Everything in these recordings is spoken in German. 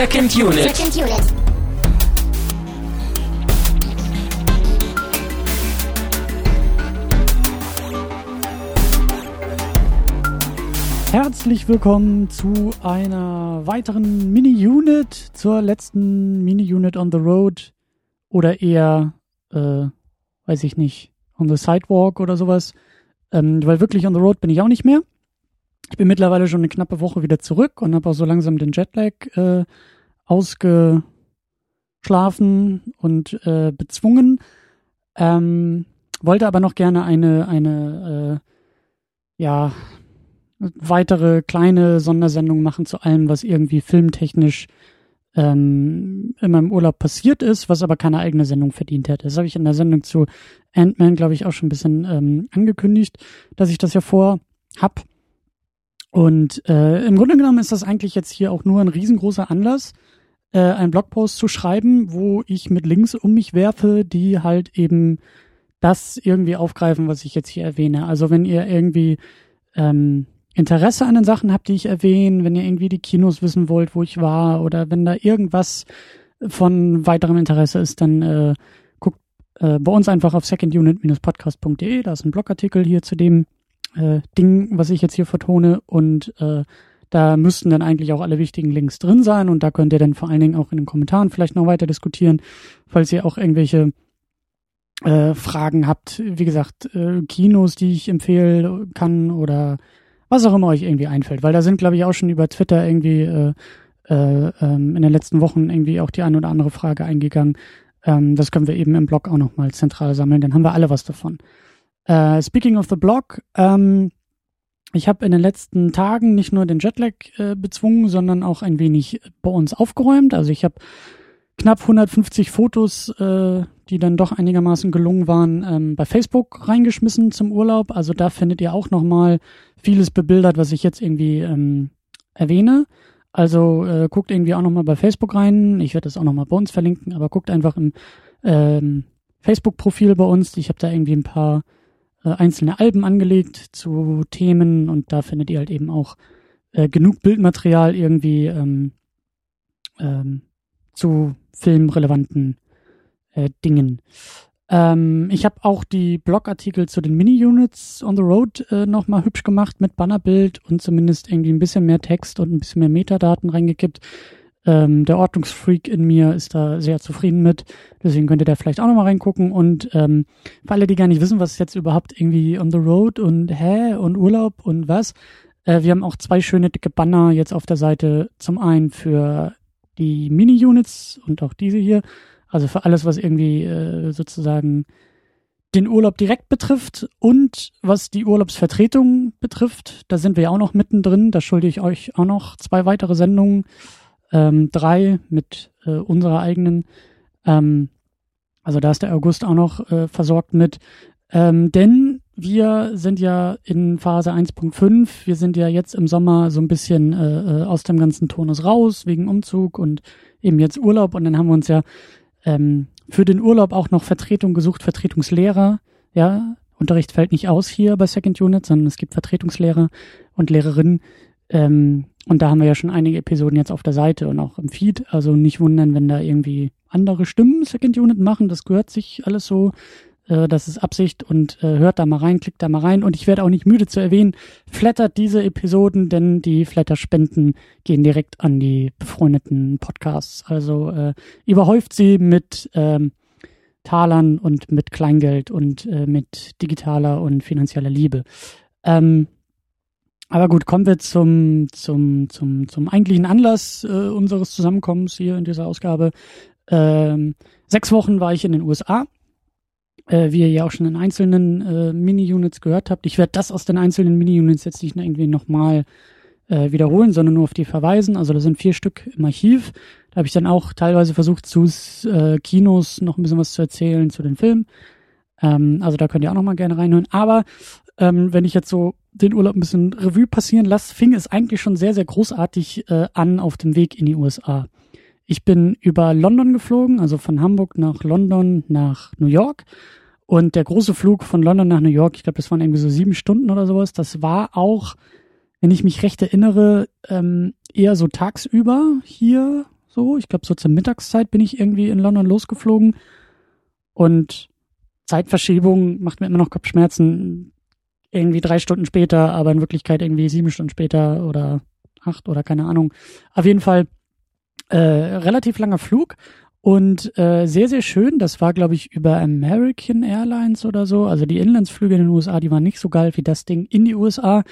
Second Unit. Second Unit. Herzlich willkommen zu einer weiteren Mini-Unit, zur letzten Mini-Unit on the Road oder eher, äh, weiß ich nicht, on the Sidewalk oder sowas. Ähm, weil wirklich on the Road bin ich auch nicht mehr. Ich bin mittlerweile schon eine knappe Woche wieder zurück und habe auch so langsam den Jetlag äh, ausgeschlafen und äh, bezwungen. Ähm, wollte aber noch gerne eine, eine äh, ja, weitere kleine Sondersendung machen zu allem, was irgendwie filmtechnisch ähm, in meinem Urlaub passiert ist, was aber keine eigene Sendung verdient hätte. Das habe ich in der Sendung zu Ant-Man, glaube ich, auch schon ein bisschen ähm, angekündigt, dass ich das ja vor hab. Und äh, im Grunde genommen ist das eigentlich jetzt hier auch nur ein riesengroßer Anlass, äh, einen Blogpost zu schreiben, wo ich mit Links um mich werfe, die halt eben das irgendwie aufgreifen, was ich jetzt hier erwähne. Also wenn ihr irgendwie ähm, Interesse an den Sachen habt, die ich erwähne, wenn ihr irgendwie die Kinos wissen wollt, wo ich war, oder wenn da irgendwas von weiterem Interesse ist, dann äh, guckt äh, bei uns einfach auf secondunit-podcast.de, da ist ein Blogartikel hier zu dem äh, Ding, was ich jetzt hier vertone und äh, da müssten dann eigentlich auch alle wichtigen Links drin sein und da könnt ihr dann vor allen Dingen auch in den Kommentaren vielleicht noch weiter diskutieren, falls ihr auch irgendwelche äh, Fragen habt. Wie gesagt, äh, Kinos, die ich empfehlen kann oder was auch immer euch irgendwie einfällt, weil da sind, glaube ich, auch schon über Twitter irgendwie äh, äh, ähm, in den letzten Wochen irgendwie auch die eine oder andere Frage eingegangen. Ähm, das können wir eben im Blog auch nochmal zentral sammeln, dann haben wir alle was davon. Äh, speaking of the Blog, ähm, ich habe in den letzten Tagen nicht nur den Jetlag äh, bezwungen, sondern auch ein wenig bei uns aufgeräumt. Also ich habe knapp 150 Fotos, äh, die dann doch einigermaßen gelungen waren, ähm, bei Facebook reingeschmissen zum Urlaub. Also da findet ihr auch nochmal vieles bebildert, was ich jetzt irgendwie ähm, erwähne. Also äh, guckt irgendwie auch nochmal bei Facebook rein. Ich werde das auch nochmal bei uns verlinken, aber guckt einfach im ähm, Facebook-Profil bei uns. Ich habe da irgendwie ein paar äh, einzelne Alben angelegt zu Themen und da findet ihr halt eben auch äh, genug Bildmaterial irgendwie ähm, ähm, zu filmrelevanten äh, Dingen. Ähm, ich habe auch die Blogartikel zu den Mini-Units on the Road äh, nochmal hübsch gemacht mit Bannerbild und zumindest irgendwie ein bisschen mehr Text und ein bisschen mehr Metadaten reingekippt. Ähm, der Ordnungsfreak in mir ist da sehr zufrieden mit. Deswegen könnt ihr da vielleicht auch nochmal reingucken. Und ähm, für alle, die gar nicht wissen, was jetzt überhaupt irgendwie on the road und hä und Urlaub und was, äh, wir haben auch zwei schöne dicke Banner jetzt auf der Seite. Zum einen für die Mini-Units und auch diese hier also für alles, was irgendwie äh, sozusagen den Urlaub direkt betrifft und was die Urlaubsvertretung betrifft. Da sind wir ja auch noch mittendrin. Da schulde ich euch auch noch zwei weitere Sendungen. Ähm, drei mit äh, unserer eigenen. Ähm, also da ist der August auch noch äh, versorgt mit. Ähm, denn wir sind ja in Phase 1.5. Wir sind ja jetzt im Sommer so ein bisschen äh, äh, aus dem ganzen Tonus raus, wegen Umzug und eben jetzt Urlaub. Und dann haben wir uns ja ähm, für den Urlaub auch noch Vertretung gesucht, Vertretungslehrer. Ja, Unterricht fällt nicht aus hier bei Second Unit, sondern es gibt Vertretungslehrer und Lehrerinnen. Ähm, und da haben wir ja schon einige Episoden jetzt auf der Seite und auch im Feed. Also nicht wundern, wenn da irgendwie andere Stimmen Second Unit machen. Das gehört sich alles so äh, das ist Absicht und äh, hört da mal rein, klickt da mal rein. Und ich werde auch nicht müde zu erwähnen, flattert diese Episoden, denn die Flatterspenden gehen direkt an die befreundeten Podcasts. Also äh, überhäuft sie mit ähm, Talern und mit Kleingeld und äh, mit digitaler und finanzieller Liebe. Ähm, aber gut, kommen wir zum, zum, zum, zum eigentlichen Anlass äh, unseres Zusammenkommens hier in dieser Ausgabe. Ähm, sechs Wochen war ich in den USA äh, wie ihr ja auch schon in einzelnen äh, Mini-Units gehört habt. Ich werde das aus den einzelnen Mini-Units jetzt nicht irgendwie nochmal äh, wiederholen, sondern nur auf die verweisen. Also da sind vier Stück im Archiv. Da habe ich dann auch teilweise versucht, zu äh, Kinos noch ein bisschen was zu erzählen zu den Filmen. Ähm, also da könnt ihr auch nochmal gerne reinhören. Aber ähm, wenn ich jetzt so den Urlaub ein bisschen Revue passieren lasse, fing es eigentlich schon sehr, sehr großartig äh, an auf dem Weg in die USA. Ich bin über London geflogen, also von Hamburg nach London nach New York und der große Flug von London nach New York, ich glaube, das waren irgendwie so sieben Stunden oder sowas, das war auch, wenn ich mich recht erinnere, ähm, eher so tagsüber hier, So, ich glaube, so zur Mittagszeit bin ich irgendwie in London losgeflogen. Und Zeitverschiebung macht mir immer noch Kopfschmerzen. Irgendwie drei Stunden später, aber in Wirklichkeit irgendwie sieben Stunden später oder acht oder keine Ahnung. Auf jeden Fall äh, relativ langer Flug und äh, sehr, sehr schön. Das war, glaube ich, über American Airlines oder so. Also die Inlandsflüge in den USA, die waren nicht so geil wie das Ding in die USA,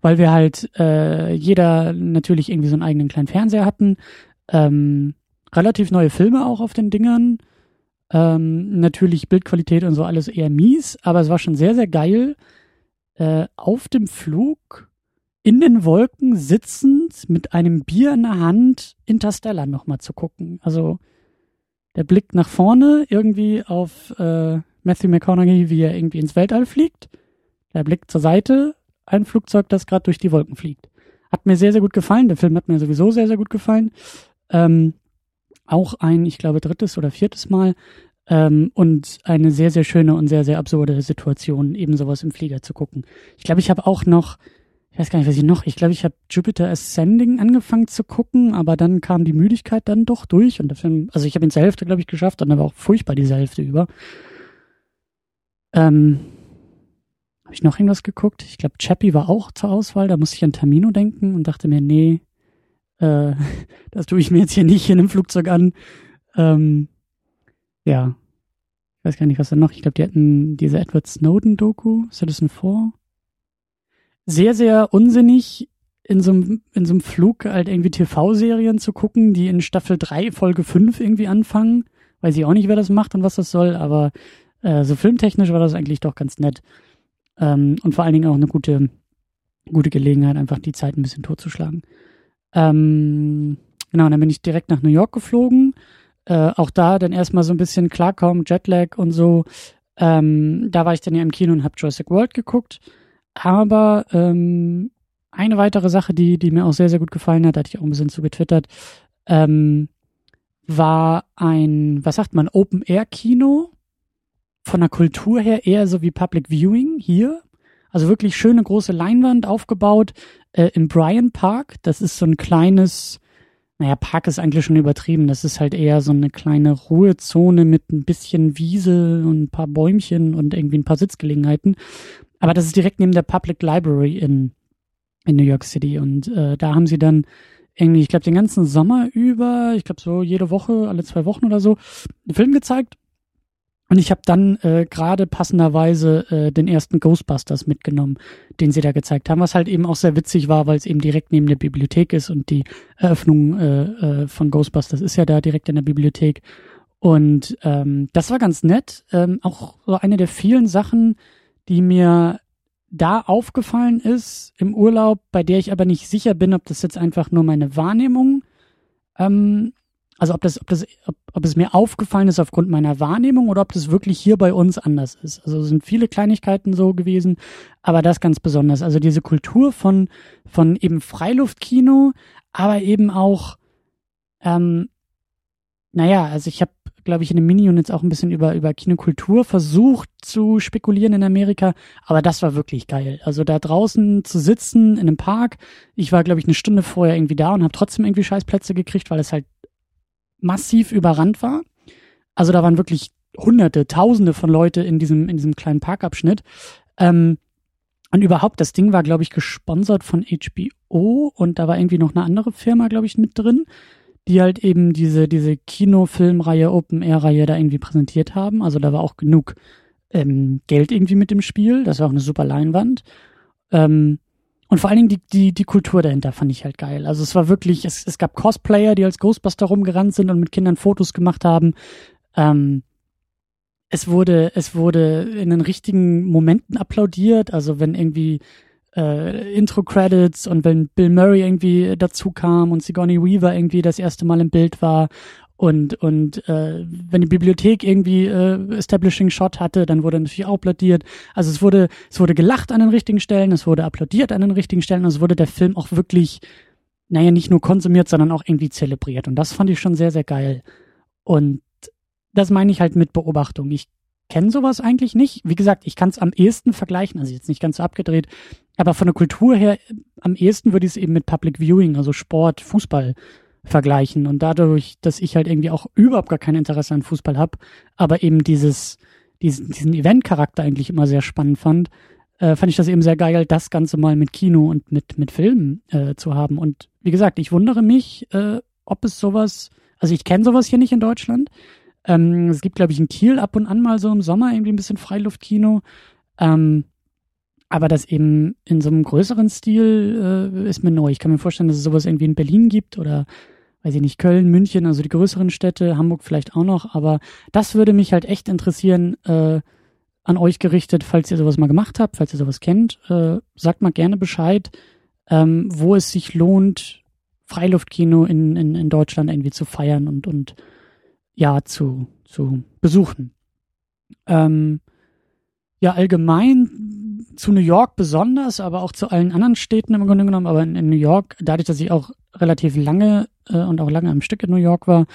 weil wir halt äh, jeder natürlich irgendwie so einen eigenen kleinen Fernseher hatten. Ähm, relativ neue Filme auch auf den Dingern. Ähm, natürlich Bildqualität und so alles eher mies, aber es war schon sehr, sehr geil. Äh, auf dem Flug in den Wolken sitzend mit einem Bier in der Hand Interstellar nochmal zu gucken. Also der Blick nach vorne irgendwie auf äh, Matthew McConaughey, wie er irgendwie ins Weltall fliegt. Der Blick zur Seite, ein Flugzeug, das gerade durch die Wolken fliegt. Hat mir sehr, sehr gut gefallen. Der Film hat mir sowieso sehr, sehr gut gefallen. Ähm, auch ein, ich glaube, drittes oder viertes Mal. Ähm, und eine sehr, sehr schöne und sehr, sehr absurde Situation, eben sowas im Flieger zu gucken. Ich glaube, ich habe auch noch ich weiß gar nicht, was ich noch, ich glaube, ich habe Jupiter Ascending angefangen zu gucken, aber dann kam die Müdigkeit dann doch durch und der Film, also ich habe ihn zur Hälfte, glaube ich, geschafft und er war auch furchtbar diese Hälfte über. Ähm, habe ich noch irgendwas geguckt? Ich glaube, Chappie war auch zur Auswahl, da musste ich an Termino denken und dachte mir, nee, äh, das tue ich mir jetzt hier nicht in einem Flugzeug an. Ähm, ja. Ich weiß gar nicht, was da noch. Ich glaube, die hatten diese Edward Snowden-Doku, Citizen 4 sehr, sehr unsinnig, in so einem, in so einem Flug halt irgendwie TV-Serien zu gucken, die in Staffel 3, Folge 5 irgendwie anfangen. Weiß ich auch nicht, wer das macht und was das soll, aber äh, so filmtechnisch war das eigentlich doch ganz nett. Ähm, und vor allen Dingen auch eine gute, gute Gelegenheit, einfach die Zeit ein bisschen totzuschlagen. Ähm, genau, und dann bin ich direkt nach New York geflogen. Äh, auch da dann erstmal so ein bisschen klarkommen, Jetlag und so. Ähm, da war ich dann ja im Kino und habe Jurassic World geguckt. Aber ähm, eine weitere Sache, die, die mir auch sehr, sehr gut gefallen hat, hatte ich auch ein bisschen zu getwittert, ähm, war ein, was sagt man, Open-Air-Kino. Von der Kultur her eher so wie Public Viewing hier. Also wirklich schöne große Leinwand aufgebaut äh, im Bryan Park. Das ist so ein kleines, naja, Park ist eigentlich schon übertrieben. Das ist halt eher so eine kleine Ruhezone mit ein bisschen Wiese und ein paar Bäumchen und irgendwie ein paar Sitzgelegenheiten. Aber das ist direkt neben der Public Library in, in New York City. Und äh, da haben sie dann irgendwie, ich glaube, den ganzen Sommer über, ich glaube so jede Woche, alle zwei Wochen oder so, einen Film gezeigt. Und ich habe dann äh, gerade passenderweise äh, den ersten Ghostbusters mitgenommen, den sie da gezeigt haben, was halt eben auch sehr witzig war, weil es eben direkt neben der Bibliothek ist und die Eröffnung äh, äh, von Ghostbusters ist ja da direkt in der Bibliothek. Und ähm, das war ganz nett. Ähm, auch so eine der vielen Sachen, die mir da aufgefallen ist im Urlaub, bei der ich aber nicht sicher bin, ob das jetzt einfach nur meine Wahrnehmung, ähm, also ob das, ob das, ob, ob es mir aufgefallen ist aufgrund meiner Wahrnehmung oder ob das wirklich hier bei uns anders ist. Also es sind viele Kleinigkeiten so gewesen, aber das ganz besonders. Also diese Kultur von von eben Freiluftkino, aber eben auch, ähm, naja, also ich habe glaube ich, in den Mini-Units auch ein bisschen über, über Kinokultur versucht zu spekulieren in Amerika. Aber das war wirklich geil. Also da draußen zu sitzen in einem Park. Ich war, glaube ich, eine Stunde vorher irgendwie da und habe trotzdem irgendwie Scheißplätze gekriegt, weil es halt massiv überrannt war. Also da waren wirklich hunderte, tausende von Leute in diesem, in diesem kleinen Parkabschnitt. Ähm, und überhaupt, das Ding war, glaube ich, gesponsert von HBO und da war irgendwie noch eine andere Firma, glaube ich, mit drin die halt eben diese, diese Kinofilmreihe, Open-Air-Reihe da irgendwie präsentiert haben. Also da war auch genug ähm, Geld irgendwie mit dem Spiel. Das war auch eine super Leinwand. Ähm, und vor allen Dingen die, die, die Kultur dahinter fand ich halt geil. Also es war wirklich, es, es gab Cosplayer, die als Ghostbuster rumgerannt sind und mit Kindern Fotos gemacht haben. Ähm, es wurde, es wurde in den richtigen Momenten applaudiert. Also wenn irgendwie äh, Intro-Credits und wenn Bill Murray irgendwie dazu kam und Sigourney Weaver irgendwie das erste Mal im Bild war und und äh, wenn die Bibliothek irgendwie äh, Establishing Shot hatte, dann wurde natürlich auch applaudiert. Also es wurde es wurde gelacht an den richtigen Stellen, es wurde applaudiert an den richtigen Stellen, also wurde der Film auch wirklich naja, nicht nur konsumiert, sondern auch irgendwie zelebriert. Und das fand ich schon sehr, sehr geil. Und das meine ich halt mit Beobachtung. Ich kenne sowas eigentlich nicht. Wie gesagt, ich kann es am ehesten vergleichen, also jetzt nicht ganz so abgedreht, aber von der Kultur her am ehesten würde ich es eben mit Public Viewing, also Sport, Fußball vergleichen. Und dadurch, dass ich halt irgendwie auch überhaupt gar kein Interesse an Fußball habe, aber eben dieses, diesen, diesen Event-Charakter eigentlich immer sehr spannend fand, äh, fand ich das eben sehr geil, das Ganze mal mit Kino und mit, mit Filmen äh, zu haben. Und wie gesagt, ich wundere mich, äh, ob es sowas, also ich kenne sowas hier nicht in Deutschland. Ähm, es gibt, glaube ich, in Kiel ab und an mal so im Sommer irgendwie ein bisschen Freiluftkino. Ähm, aber das eben in so einem größeren Stil äh, ist mir neu. Ich kann mir vorstellen, dass es sowas irgendwie in Berlin gibt oder weiß ich nicht, Köln, München, also die größeren Städte, Hamburg vielleicht auch noch, aber das würde mich halt echt interessieren, äh, an euch gerichtet, falls ihr sowas mal gemacht habt, falls ihr sowas kennt, äh, sagt mal gerne Bescheid, ähm, wo es sich lohnt, Freiluftkino in, in, in Deutschland irgendwie zu feiern und, und ja, zu, zu besuchen. Ähm, ja, allgemein zu New York besonders, aber auch zu allen anderen Städten im Grunde genommen, aber in, in New York, dadurch, dass ich auch relativ lange äh, und auch lange am Stück in New York war.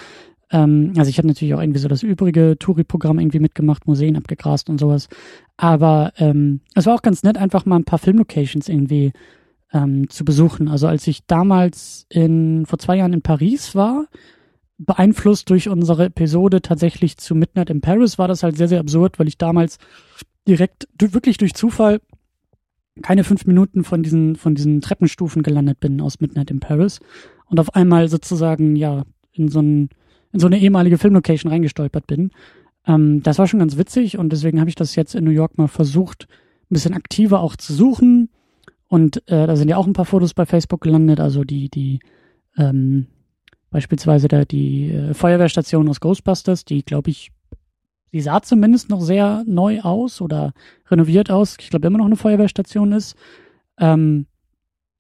Ähm, also ich habe natürlich auch irgendwie so das übrige Touri-Programm irgendwie mitgemacht, Museen abgegrast und sowas. Aber ähm, es war auch ganz nett, einfach mal ein paar Filmlocations irgendwie ähm, zu besuchen. Also als ich damals in vor zwei Jahren in Paris war, beeinflusst durch unsere Episode tatsächlich zu Midnight in Paris, war das halt sehr, sehr absurd, weil ich damals direkt wirklich durch Zufall keine fünf Minuten von diesen, von diesen Treppenstufen gelandet bin aus Midnight in Paris und auf einmal sozusagen, ja, in so, ein, in so eine ehemalige Filmlocation reingestolpert bin. Ähm, das war schon ganz witzig und deswegen habe ich das jetzt in New York mal versucht, ein bisschen aktiver auch zu suchen. Und äh, da sind ja auch ein paar Fotos bei Facebook gelandet, also die, die, ähm, beispielsweise da die äh, Feuerwehrstation aus Ghostbusters, die, glaube ich, Sie sah zumindest noch sehr neu aus oder renoviert aus. Ich glaube, immer noch eine Feuerwehrstation ist. Ähm,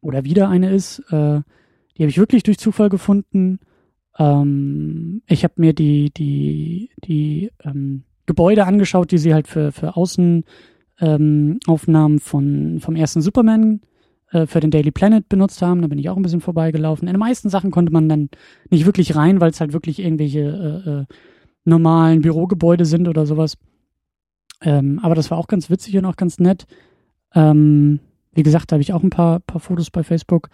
oder wieder eine ist. Äh, die habe ich wirklich durch Zufall gefunden. Ähm, ich habe mir die, die, die ähm, Gebäude angeschaut, die sie halt für, für Außenaufnahmen ähm, von, vom ersten Superman äh, für den Daily Planet benutzt haben. Da bin ich auch ein bisschen vorbeigelaufen. In den meisten Sachen konnte man dann nicht wirklich rein, weil es halt wirklich irgendwelche äh, äh, normalen Bürogebäude sind oder sowas. Ähm, aber das war auch ganz witzig und auch ganz nett. Ähm, wie gesagt, da habe ich auch ein paar, paar Fotos bei Facebook.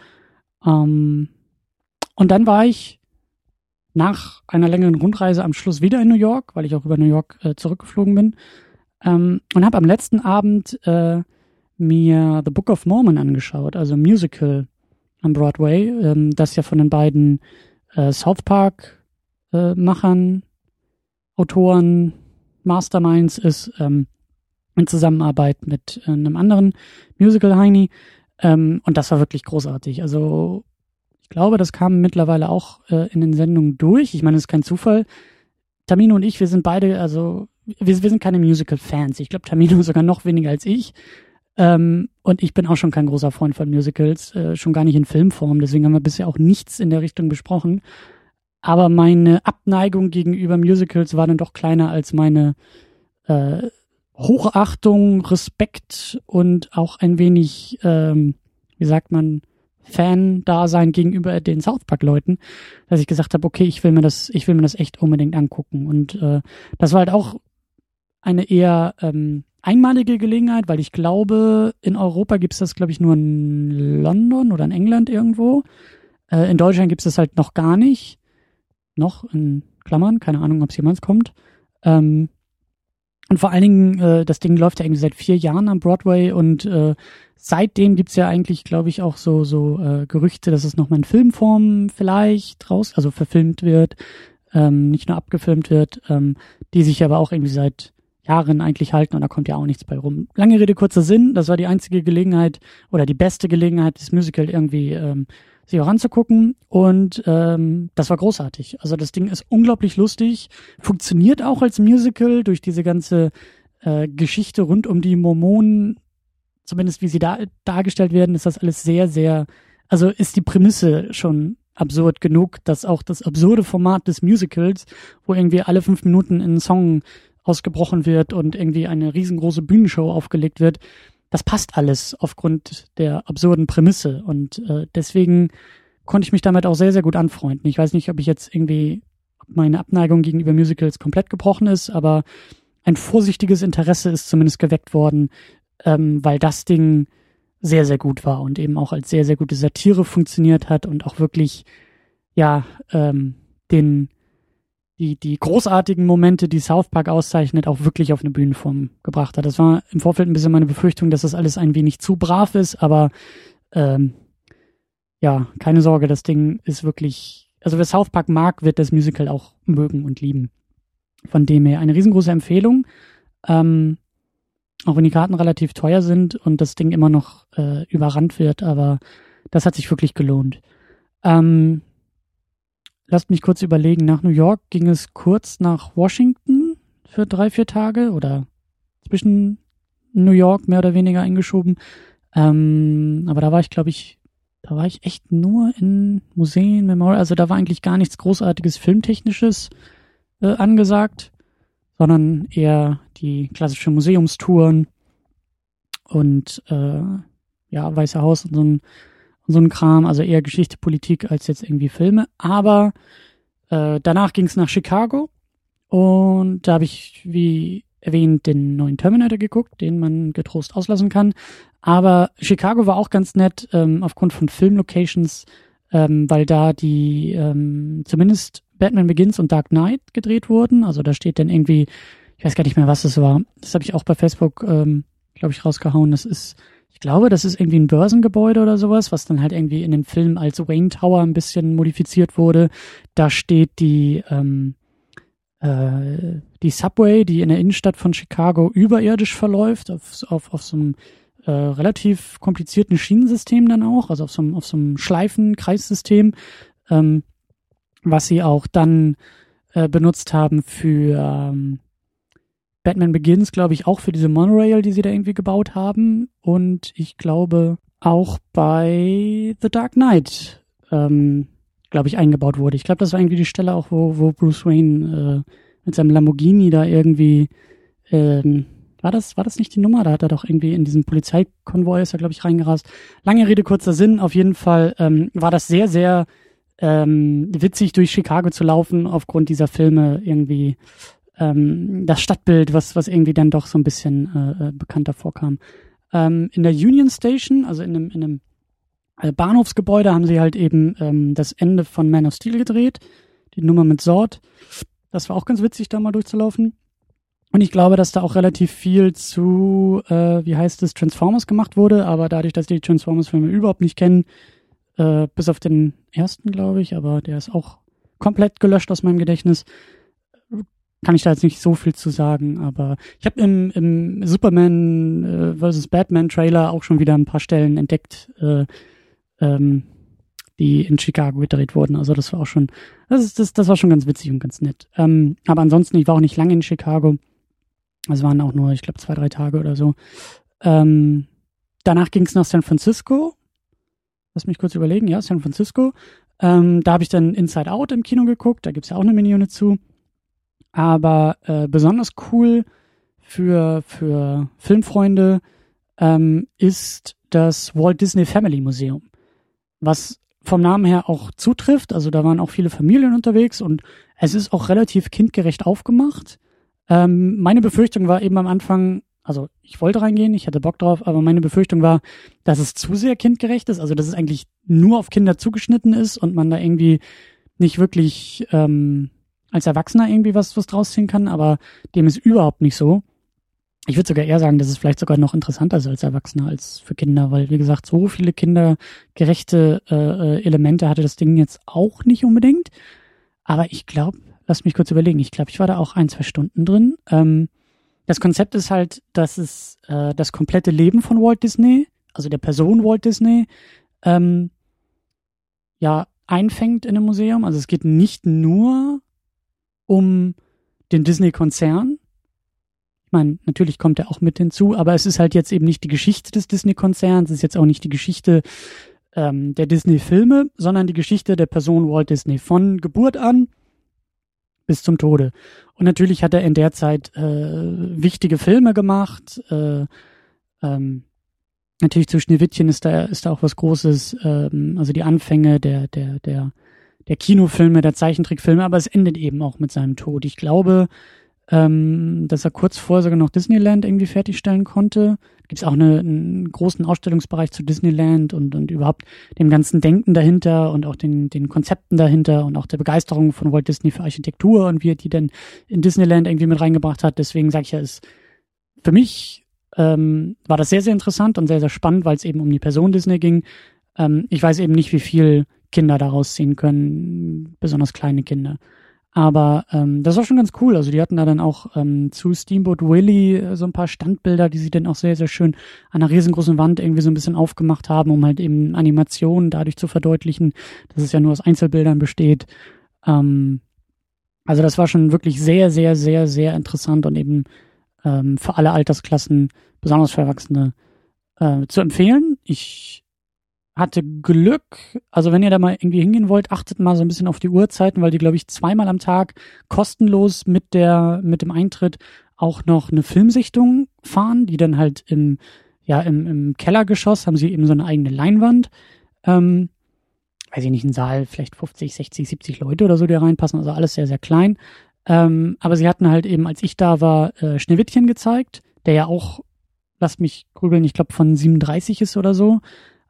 Ähm, und dann war ich nach einer längeren Rundreise am Schluss wieder in New York, weil ich auch über New York äh, zurückgeflogen bin. Ähm, und habe am letzten Abend äh, mir The Book of Mormon angeschaut, also ein Musical am Broadway, ähm, das ja von den beiden äh, South Park äh, Autoren, Masterminds ist, ähm, in Zusammenarbeit mit äh, einem anderen Musical Heini. Ähm, und das war wirklich großartig. Also ich glaube, das kam mittlerweile auch äh, in den Sendungen durch. Ich meine, es ist kein Zufall. Tamino und ich, wir sind beide, also wir, wir sind keine Musical-Fans. Ich glaube, Tamino sogar noch weniger als ich. Ähm, und ich bin auch schon kein großer Freund von Musicals, äh, schon gar nicht in Filmform. Deswegen haben wir bisher auch nichts in der Richtung besprochen. Aber meine Abneigung gegenüber Musicals war dann doch kleiner als meine äh, Hochachtung, Respekt und auch ein wenig, ähm, wie sagt man, Fan-Dasein gegenüber den South Park-Leuten, dass ich gesagt habe, okay, ich will mir das, ich will mir das echt unbedingt angucken. Und äh, das war halt auch eine eher ähm, einmalige Gelegenheit, weil ich glaube, in Europa gibt es das, glaube ich, nur in London oder in England irgendwo. Äh, in Deutschland gibt es das halt noch gar nicht noch in Klammern, keine Ahnung, ob es jemals kommt. Ähm, und vor allen Dingen, äh, das Ding läuft ja irgendwie seit vier Jahren am Broadway und äh, seitdem gibt's ja eigentlich, glaube ich, auch so, so äh, Gerüchte, dass es nochmal in Filmform vielleicht raus, also verfilmt wird, ähm, nicht nur abgefilmt wird, ähm, die sich aber auch irgendwie seit Jahren eigentlich halten und da kommt ja auch nichts bei rum. Lange Rede, kurzer Sinn, das war die einzige Gelegenheit oder die beste Gelegenheit, das Musical irgendwie ähm, sich auch anzugucken. Und ähm, das war großartig. Also das Ding ist unglaublich lustig, funktioniert auch als Musical durch diese ganze äh, Geschichte rund um die Mormonen, zumindest wie sie da dargestellt werden, ist das alles sehr, sehr, also ist die Prämisse schon absurd genug, dass auch das absurde Format des Musicals, wo irgendwie alle fünf Minuten ein Song ausgebrochen wird und irgendwie eine riesengroße Bühnenshow aufgelegt wird, das passt alles aufgrund der absurden Prämisse. Und äh, deswegen konnte ich mich damit auch sehr, sehr gut anfreunden. Ich weiß nicht, ob ich jetzt irgendwie meine Abneigung gegenüber Musicals komplett gebrochen ist, aber ein vorsichtiges Interesse ist zumindest geweckt worden, ähm, weil das Ding sehr, sehr gut war und eben auch als sehr, sehr gute Satire funktioniert hat und auch wirklich, ja, ähm, den, die, die großartigen Momente, die South Park auszeichnet, auch wirklich auf eine Bühnenform gebracht hat. Das war im Vorfeld ein bisschen meine Befürchtung, dass das alles ein wenig zu brav ist, aber ähm, ja, keine Sorge, das Ding ist wirklich, also wer South Park mag, wird das Musical auch mögen und lieben. Von dem her eine riesengroße Empfehlung. Ähm, auch wenn die Karten relativ teuer sind und das Ding immer noch äh, überrannt wird, aber das hat sich wirklich gelohnt. Ähm, lasst mich kurz überlegen. Nach New York ging es kurz nach Washington für drei, vier Tage oder zwischen New York mehr oder weniger eingeschoben. Ähm, aber da war ich, glaube ich, da war ich echt nur in Museen, Memorial. Also da war eigentlich gar nichts Großartiges Filmtechnisches äh, angesagt, sondern eher die klassische Museumstouren und äh, ja, Weiße Haus und so ein so ein Kram, also eher Geschichte, Politik als jetzt irgendwie Filme. Aber äh, danach ging es nach Chicago und da habe ich, wie erwähnt, den neuen Terminator geguckt, den man getrost auslassen kann. Aber Chicago war auch ganz nett ähm, aufgrund von Filmlocations, ähm, weil da die ähm, zumindest Batman Begins und Dark Knight gedreht wurden. Also da steht dann irgendwie, ich weiß gar nicht mehr, was das war. Das habe ich auch bei Facebook, ähm, glaube ich, rausgehauen. Das ist ich glaube, das ist irgendwie ein Börsengebäude oder sowas, was dann halt irgendwie in dem Film als Wayne Tower ein bisschen modifiziert wurde. Da steht die, ähm, äh, die Subway, die in der Innenstadt von Chicago überirdisch verläuft, auf, auf, auf so einem äh, relativ komplizierten Schienensystem dann auch, also auf so einem, auf so einem Schleifen-Kreissystem, ähm, was sie auch dann äh, benutzt haben für ähm, Batman Begins, glaube ich, auch für diese Monorail, die sie da irgendwie gebaut haben. Und ich glaube auch bei The Dark Knight, ähm, glaube ich, eingebaut wurde. Ich glaube, das war irgendwie die Stelle auch, wo, wo Bruce Wayne äh, mit seinem Lamborghini da irgendwie, ähm, war das, war das nicht die Nummer? Da hat er doch irgendwie in diesem Polizeikonvoi ist er, glaube ich, reingerast. Lange Rede, kurzer Sinn. Auf jeden Fall ähm, war das sehr, sehr ähm, witzig, durch Chicago zu laufen, aufgrund dieser Filme irgendwie ähm, das Stadtbild, was, was irgendwie dann doch so ein bisschen äh, äh, bekannter vorkam. Ähm, in der Union Station, also in einem, in einem äh, Bahnhofsgebäude, haben sie halt eben ähm, das Ende von Man of Steel gedreht, die Nummer mit Sword. Das war auch ganz witzig, da mal durchzulaufen. Und ich glaube, dass da auch relativ viel zu, äh, wie heißt es, Transformers gemacht wurde, aber dadurch, dass die Transformers-Filme überhaupt nicht kennen, äh, bis auf den ersten, glaube ich, aber der ist auch komplett gelöscht aus meinem Gedächtnis, kann ich da jetzt nicht so viel zu sagen, aber ich habe im, im Superman äh, vs. Batman Trailer auch schon wieder ein paar Stellen entdeckt, äh, ähm, die in Chicago gedreht wurden. Also das war auch schon, das, ist, das, das war schon ganz witzig und ganz nett. Ähm, aber ansonsten, ich war auch nicht lange in Chicago. Es waren auch nur, ich glaube, zwei, drei Tage oder so. Ähm, danach ging es nach San Francisco. Lass mich kurz überlegen, ja, San Francisco. Ähm, da habe ich dann Inside Out im Kino geguckt, da gibt's ja auch eine Minione zu. Aber äh, besonders cool für, für Filmfreunde ähm, ist das Walt Disney Family Museum, was vom Namen her auch zutrifft. Also da waren auch viele Familien unterwegs und es ist auch relativ kindgerecht aufgemacht. Ähm, meine Befürchtung war eben am Anfang, also ich wollte reingehen, ich hatte Bock drauf, aber meine Befürchtung war, dass es zu sehr kindgerecht ist, also dass es eigentlich nur auf Kinder zugeschnitten ist und man da irgendwie nicht wirklich ähm, als Erwachsener irgendwie was, was draus ziehen kann, aber dem ist überhaupt nicht so. Ich würde sogar eher sagen, dass es vielleicht sogar noch interessanter ist als Erwachsener als für Kinder, weil wie gesagt, so viele kindergerechte äh, äh Elemente hatte das Ding jetzt auch nicht unbedingt. Aber ich glaube, lass mich kurz überlegen, ich glaube, ich war da auch ein, zwei Stunden drin. Ähm, das Konzept ist halt, dass es äh, das komplette Leben von Walt Disney, also der Person Walt Disney, ähm, ja, einfängt in einem Museum. Also es geht nicht nur um den Disney-Konzern. Ich meine, natürlich kommt er auch mit hinzu, aber es ist halt jetzt eben nicht die Geschichte des Disney-Konzerns, es ist jetzt auch nicht die Geschichte ähm, der Disney-Filme, sondern die Geschichte der Person Walt Disney von Geburt an bis zum Tode. Und natürlich hat er in der Zeit äh, wichtige Filme gemacht. Äh, ähm, natürlich zu Schneewittchen ist da ist da auch was Großes. Ähm, also die Anfänge der der der der Kinofilme, der Zeichentrickfilme, aber es endet eben auch mit seinem Tod. Ich glaube, ähm, dass er kurz vorher sogar noch Disneyland irgendwie fertigstellen konnte. Gibt es auch eine, einen großen Ausstellungsbereich zu Disneyland und, und überhaupt dem ganzen Denken dahinter und auch den, den Konzepten dahinter und auch der Begeisterung von Walt Disney für Architektur und wie er die denn in Disneyland irgendwie mit reingebracht hat. Deswegen sage ich ja, ist für mich ähm, war das sehr, sehr interessant und sehr, sehr spannend, weil es eben um die Person Disney ging. Ähm, ich weiß eben nicht, wie viel Kinder daraus ziehen können, besonders kleine Kinder. Aber ähm, das war schon ganz cool. Also die hatten da dann auch ähm, zu Steamboat Willie äh, so ein paar Standbilder, die sie dann auch sehr, sehr schön an einer riesengroßen Wand irgendwie so ein bisschen aufgemacht haben, um halt eben Animationen dadurch zu verdeutlichen, dass es ja nur aus Einzelbildern besteht. Ähm, also das war schon wirklich sehr, sehr, sehr, sehr interessant und eben ähm, für alle Altersklassen, besonders für Erwachsene, äh, zu empfehlen. Ich hatte Glück, also wenn ihr da mal irgendwie hingehen wollt, achtet mal so ein bisschen auf die Uhrzeiten, weil die, glaube ich, zweimal am Tag kostenlos mit der, mit dem Eintritt auch noch eine Filmsichtung fahren, die dann halt im, ja, im, im Kellergeschoss haben sie eben so eine eigene Leinwand. Ähm, weiß ich nicht, ein Saal, vielleicht 50, 60, 70 Leute oder so, die reinpassen, also alles sehr, sehr klein. Ähm, aber sie hatten halt eben, als ich da war, äh, Schneewittchen gezeigt, der ja auch, lasst mich grübeln, ich glaube von 37 ist oder so.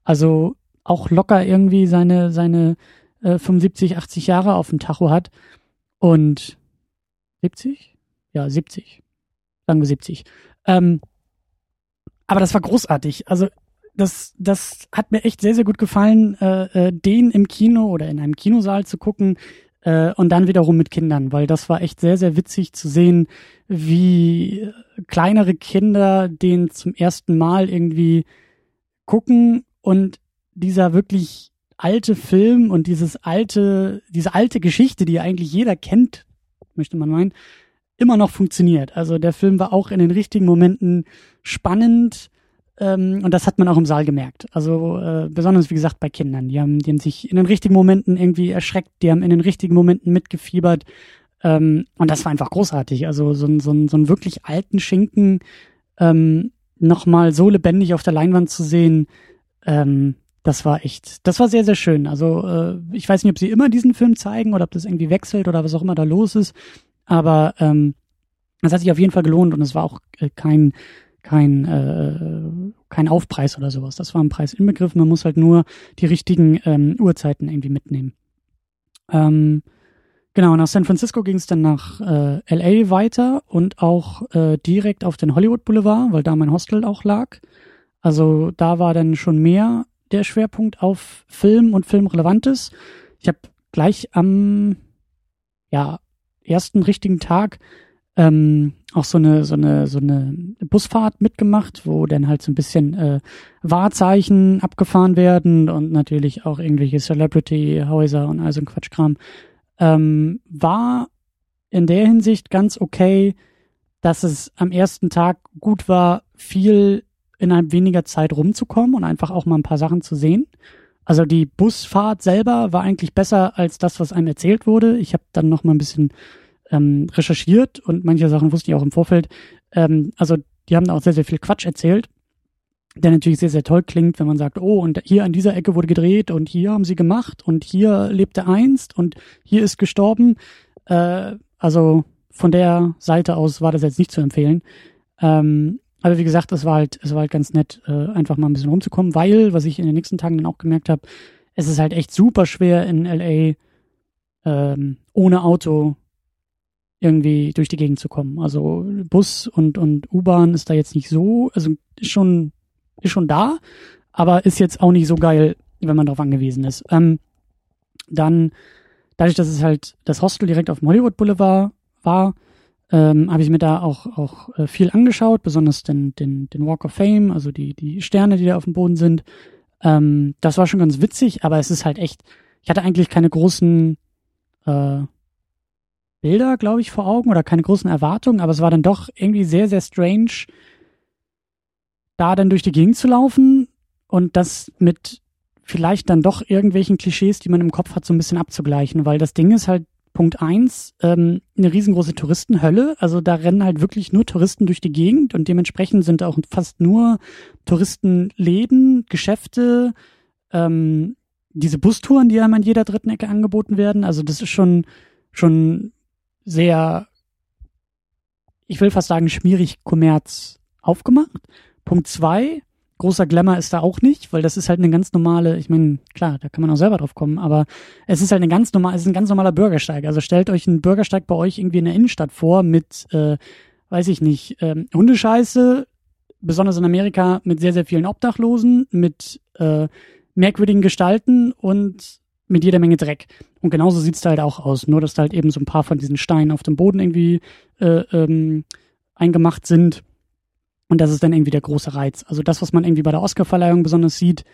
Also auch locker irgendwie seine, seine äh, 75, 80 Jahre auf dem Tacho hat. Und 70? Ja, 70. Sagen wir 70. Ähm, aber das war großartig. Also das, das hat mir echt sehr, sehr gut gefallen, äh, äh, den im Kino oder in einem Kinosaal zu gucken, äh, und dann wiederum mit Kindern, weil das war echt sehr, sehr witzig zu sehen, wie kleinere Kinder den zum ersten Mal irgendwie gucken und dieser wirklich alte Film und dieses alte, diese alte Geschichte, die eigentlich jeder kennt, möchte man meinen, immer noch funktioniert. Also der Film war auch in den richtigen Momenten spannend, ähm, und das hat man auch im Saal gemerkt. Also äh, besonders, wie gesagt, bei Kindern. Die haben, die haben sich in den richtigen Momenten irgendwie erschreckt, die haben in den richtigen Momenten mitgefiebert. Ähm, und das war einfach großartig. Also so, so, so einen wirklich alten Schinken ähm, nochmal so lebendig auf der Leinwand zu sehen, ähm, das war echt, das war sehr, sehr schön. Also äh, ich weiß nicht, ob sie immer diesen Film zeigen oder ob das irgendwie wechselt oder was auch immer da los ist. Aber ähm, es hat sich auf jeden Fall gelohnt und es war auch äh, kein kein, äh, kein Aufpreis oder sowas. Das war ein Preis inbegriffen. Man muss halt nur die richtigen ähm, Uhrzeiten irgendwie mitnehmen. Ähm, genau, nach San Francisco ging es dann nach äh, LA weiter und auch äh, direkt auf den Hollywood Boulevard, weil da mein Hostel auch lag. Also da war dann schon mehr der Schwerpunkt auf Film und Filmrelevantes. Ich habe gleich am ja, ersten richtigen Tag ähm, auch so eine so eine so eine Busfahrt mitgemacht, wo dann halt so ein bisschen äh, Wahrzeichen abgefahren werden und natürlich auch irgendwelche Celebrity-Häuser und all so ein Quatschkram. Ähm, war in der Hinsicht ganz okay, dass es am ersten Tag gut war, viel innerhalb weniger Zeit rumzukommen und einfach auch mal ein paar Sachen zu sehen. Also die Busfahrt selber war eigentlich besser als das, was einem erzählt wurde. Ich habe dann noch mal ein bisschen ähm, recherchiert und manche Sachen wusste ich auch im Vorfeld. Ähm, also die haben da auch sehr, sehr viel Quatsch erzählt, der natürlich sehr, sehr toll klingt, wenn man sagt, oh, und hier an dieser Ecke wurde gedreht und hier haben sie gemacht und hier lebte einst und hier ist gestorben. Äh, also von der Seite aus war das jetzt nicht zu empfehlen. Ähm, aber wie gesagt, es war halt, es war halt ganz nett, äh, einfach mal ein bisschen rumzukommen, weil, was ich in den nächsten Tagen dann auch gemerkt habe, es ist halt echt super schwer in LA ähm, ohne Auto irgendwie durch die Gegend zu kommen. Also Bus und, und U-Bahn ist da jetzt nicht so, also ist schon, ist schon da, aber ist jetzt auch nicht so geil, wenn man darauf angewiesen ist. Ähm, dann, dadurch, dass es halt das Hostel direkt auf dem Hollywood Boulevard war, ähm, habe ich mir da auch, auch äh, viel angeschaut, besonders den, den, den Walk of Fame, also die, die Sterne, die da auf dem Boden sind. Ähm, das war schon ganz witzig, aber es ist halt echt, ich hatte eigentlich keine großen äh, Bilder, glaube ich, vor Augen oder keine großen Erwartungen, aber es war dann doch irgendwie sehr, sehr strange, da dann durch die Gegend zu laufen und das mit vielleicht dann doch irgendwelchen Klischees, die man im Kopf hat, so ein bisschen abzugleichen, weil das Ding ist halt Punkt eins, ähm, eine riesengroße Touristenhölle. Also da rennen halt wirklich nur Touristen durch die Gegend und dementsprechend sind auch fast nur Touristenläden, Geschäfte, ähm, diese Bustouren, die einem an jeder dritten Ecke angeboten werden. Also das ist schon, schon sehr ich will fast sagen, schmierig Kommerz aufgemacht. Punkt zwei, großer Glamour ist da auch nicht, weil das ist halt eine ganz normale, ich meine, klar, da kann man auch selber drauf kommen, aber es ist halt eine ganz normal, es ist ein ganz normaler Bürgersteig. Also stellt euch einen Bürgersteig bei euch irgendwie in der Innenstadt vor mit, äh, weiß ich nicht, ähm, Hundescheiße, besonders in Amerika mit sehr, sehr vielen Obdachlosen, mit äh, merkwürdigen Gestalten und mit jeder Menge Dreck. Und genauso sieht's da halt auch aus, nur dass da halt eben so ein paar von diesen Steinen auf dem Boden irgendwie äh, ähm, eingemacht sind. Und das ist dann irgendwie der große Reiz. Also das, was man irgendwie bei der Oscarverleihung besonders sieht,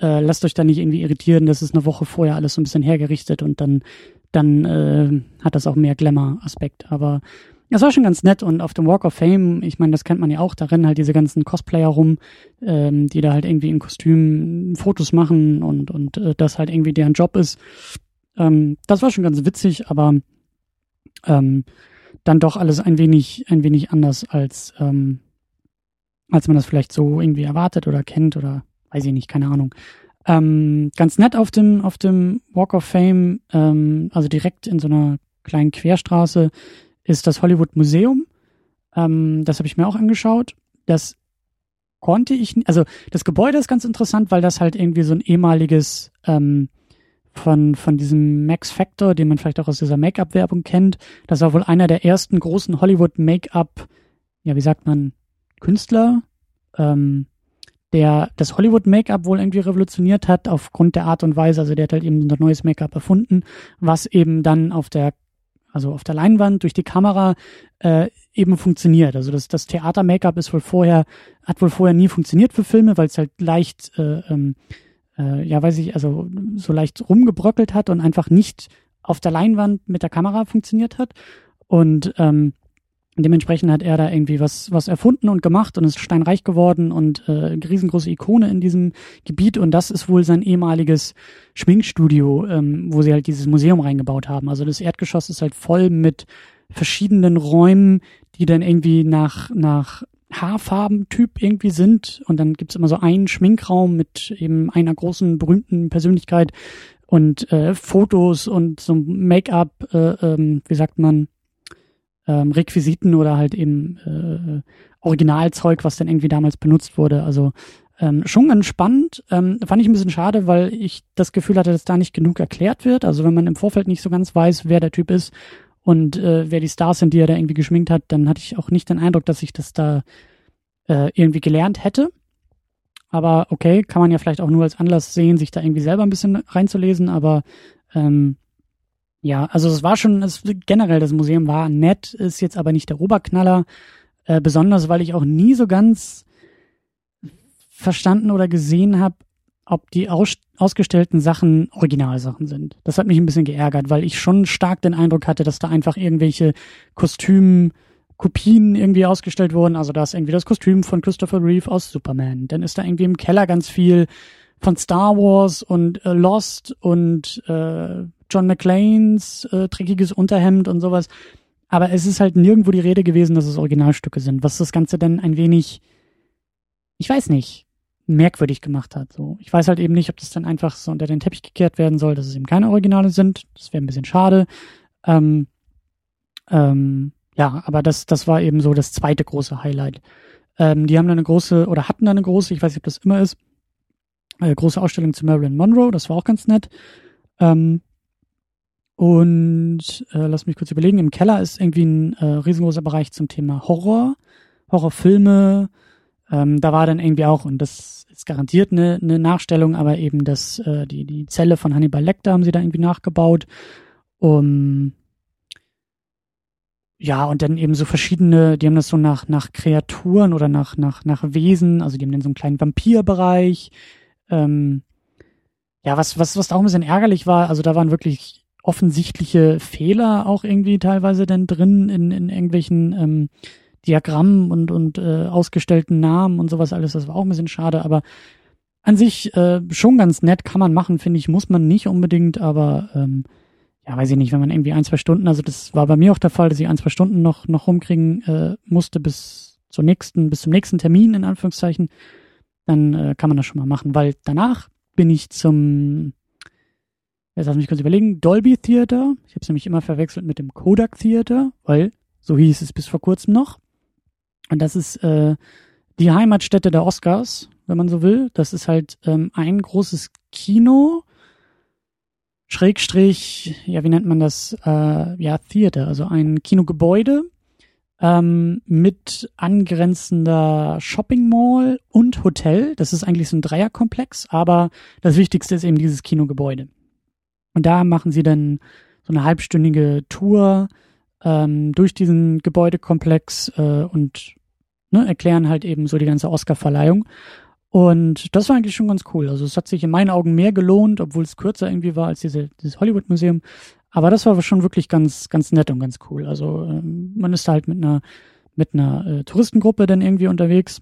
äh, lasst euch da nicht irgendwie irritieren. Das ist eine Woche vorher alles so ein bisschen hergerichtet und dann, dann äh, hat das auch mehr Glamour-Aspekt. Aber das war schon ganz nett und auf dem Walk of Fame, ich meine, das kennt man ja auch, da rennen halt diese ganzen Cosplayer rum, ähm, die da halt irgendwie in Kostümen Fotos machen und, und äh, das halt irgendwie deren Job ist. Ähm, das war schon ganz witzig, aber ähm, dann doch alles ein wenig, ein wenig anders als, ähm, als man das vielleicht so irgendwie erwartet oder kennt oder weiß ich nicht, keine Ahnung. Ähm, ganz nett auf dem, auf dem Walk of Fame, ähm, also direkt in so einer kleinen Querstraße ist das Hollywood Museum. Ähm, das habe ich mir auch angeschaut. Das konnte ich, also das Gebäude ist ganz interessant, weil das halt irgendwie so ein ehemaliges ähm, von, von diesem Max Factor, den man vielleicht auch aus dieser Make-up-Werbung kennt. Das war wohl einer der ersten großen Hollywood-Make-up, ja, wie sagt man, Künstler, ähm, der das Hollywood-Make-up wohl irgendwie revolutioniert hat aufgrund der Art und Weise. Also der hat halt eben ein neues Make-up erfunden, was eben dann auf der also auf der Leinwand durch die Kamera äh, eben funktioniert. Also das, das Theater-Make-up ist wohl vorher, hat wohl vorher nie funktioniert für Filme, weil es halt leicht, äh, ähm, äh, ja weiß ich, also so leicht rumgebröckelt hat und einfach nicht auf der Leinwand mit der Kamera funktioniert hat. Und ähm, dementsprechend hat er da irgendwie was, was erfunden und gemacht und ist steinreich geworden und äh, riesengroße Ikone in diesem Gebiet und das ist wohl sein ehemaliges Schminkstudio, ähm, wo sie halt dieses Museum reingebaut haben. Also das Erdgeschoss ist halt voll mit verschiedenen Räumen, die dann irgendwie nach, nach Haarfarbentyp irgendwie sind und dann gibt's immer so einen Schminkraum mit eben einer großen berühmten Persönlichkeit und äh, Fotos und so Make-up, äh, ähm, wie sagt man, ähm, Requisiten oder halt eben äh, Originalzeug, was dann irgendwie damals benutzt wurde. Also ähm, schon ganz spannend. Ähm, fand ich ein bisschen schade, weil ich das Gefühl hatte, dass da nicht genug erklärt wird. Also wenn man im Vorfeld nicht so ganz weiß, wer der Typ ist und äh, wer die Stars sind, die er da irgendwie geschminkt hat, dann hatte ich auch nicht den Eindruck, dass ich das da äh, irgendwie gelernt hätte. Aber okay, kann man ja vielleicht auch nur als Anlass sehen, sich da irgendwie selber ein bisschen reinzulesen, aber ähm, ja, also es war schon, es, generell das Museum war nett, ist jetzt aber nicht der Oberknaller, äh, besonders weil ich auch nie so ganz verstanden oder gesehen habe, ob die aus, ausgestellten Sachen Originalsachen sind. Das hat mich ein bisschen geärgert, weil ich schon stark den Eindruck hatte, dass da einfach irgendwelche Kostümkopien irgendwie ausgestellt wurden. Also da ist irgendwie das Kostüm von Christopher Reeve aus Superman. Dann ist da irgendwie im Keller ganz viel von Star Wars und äh, Lost und äh, John McClanes äh, dreckiges Unterhemd und sowas. Aber es ist halt nirgendwo die Rede gewesen, dass es Originalstücke sind, was das Ganze dann ein wenig, ich weiß nicht, merkwürdig gemacht hat. So, ich weiß halt eben nicht, ob das dann einfach so unter den Teppich gekehrt werden soll, dass es eben keine Originale sind. Das wäre ein bisschen schade. Ähm, ähm, ja, aber das, das war eben so das zweite große Highlight. Ähm, die haben da eine große oder hatten da eine große, ich weiß nicht, ob das immer ist, äh, große Ausstellung zu Marilyn Monroe. Das war auch ganz nett. Ähm, und äh, lass mich kurz überlegen, im Keller ist irgendwie ein äh, riesengroßer Bereich zum Thema Horror, Horrorfilme. Ähm, da war dann irgendwie auch, und das ist garantiert eine, eine Nachstellung, aber eben das, äh, die, die Zelle von Hannibal Lecter haben sie da irgendwie nachgebaut. Um, ja, und dann eben so verschiedene, die haben das so nach, nach Kreaturen oder nach, nach, nach Wesen, also die haben dann so einen kleinen Vampirbereich. Ähm, ja, was, was, was da auch ein bisschen ärgerlich war, also da waren wirklich offensichtliche Fehler auch irgendwie teilweise denn drin in, in irgendwelchen ähm, Diagrammen und, und äh, ausgestellten Namen und sowas alles. Das war auch ein bisschen schade, aber an sich äh, schon ganz nett, kann man machen, finde ich, muss man nicht unbedingt, aber ähm, ja, weiß ich nicht, wenn man irgendwie ein, zwei Stunden, also das war bei mir auch der Fall, dass ich ein, zwei Stunden noch, noch rumkriegen äh, musste bis zur nächsten, bis zum nächsten Termin, in Anführungszeichen, dann äh, kann man das schon mal machen, weil danach bin ich zum Jetzt lass mich kurz überlegen. Dolby Theater. Ich habe es nämlich immer verwechselt mit dem Kodak Theater, weil So hieß es bis vor kurzem noch. Und das ist äh, die Heimatstätte der Oscars, wenn man so will. Das ist halt ähm, ein großes Kino, Schrägstrich, ja, wie nennt man das? Äh, ja, Theater, also ein Kinogebäude ähm, mit angrenzender Shopping Mall und Hotel. Das ist eigentlich so ein Dreierkomplex, aber das Wichtigste ist eben dieses Kinogebäude. Und da machen sie dann so eine halbstündige Tour ähm, durch diesen Gebäudekomplex äh, und ne, erklären halt eben so die ganze Oscar-Verleihung. Und das war eigentlich schon ganz cool. Also es hat sich in meinen Augen mehr gelohnt, obwohl es kürzer irgendwie war als diese, dieses Hollywood-Museum. Aber das war schon wirklich ganz, ganz nett und ganz cool. Also ähm, man ist halt mit einer, mit einer äh, Touristengruppe dann irgendwie unterwegs.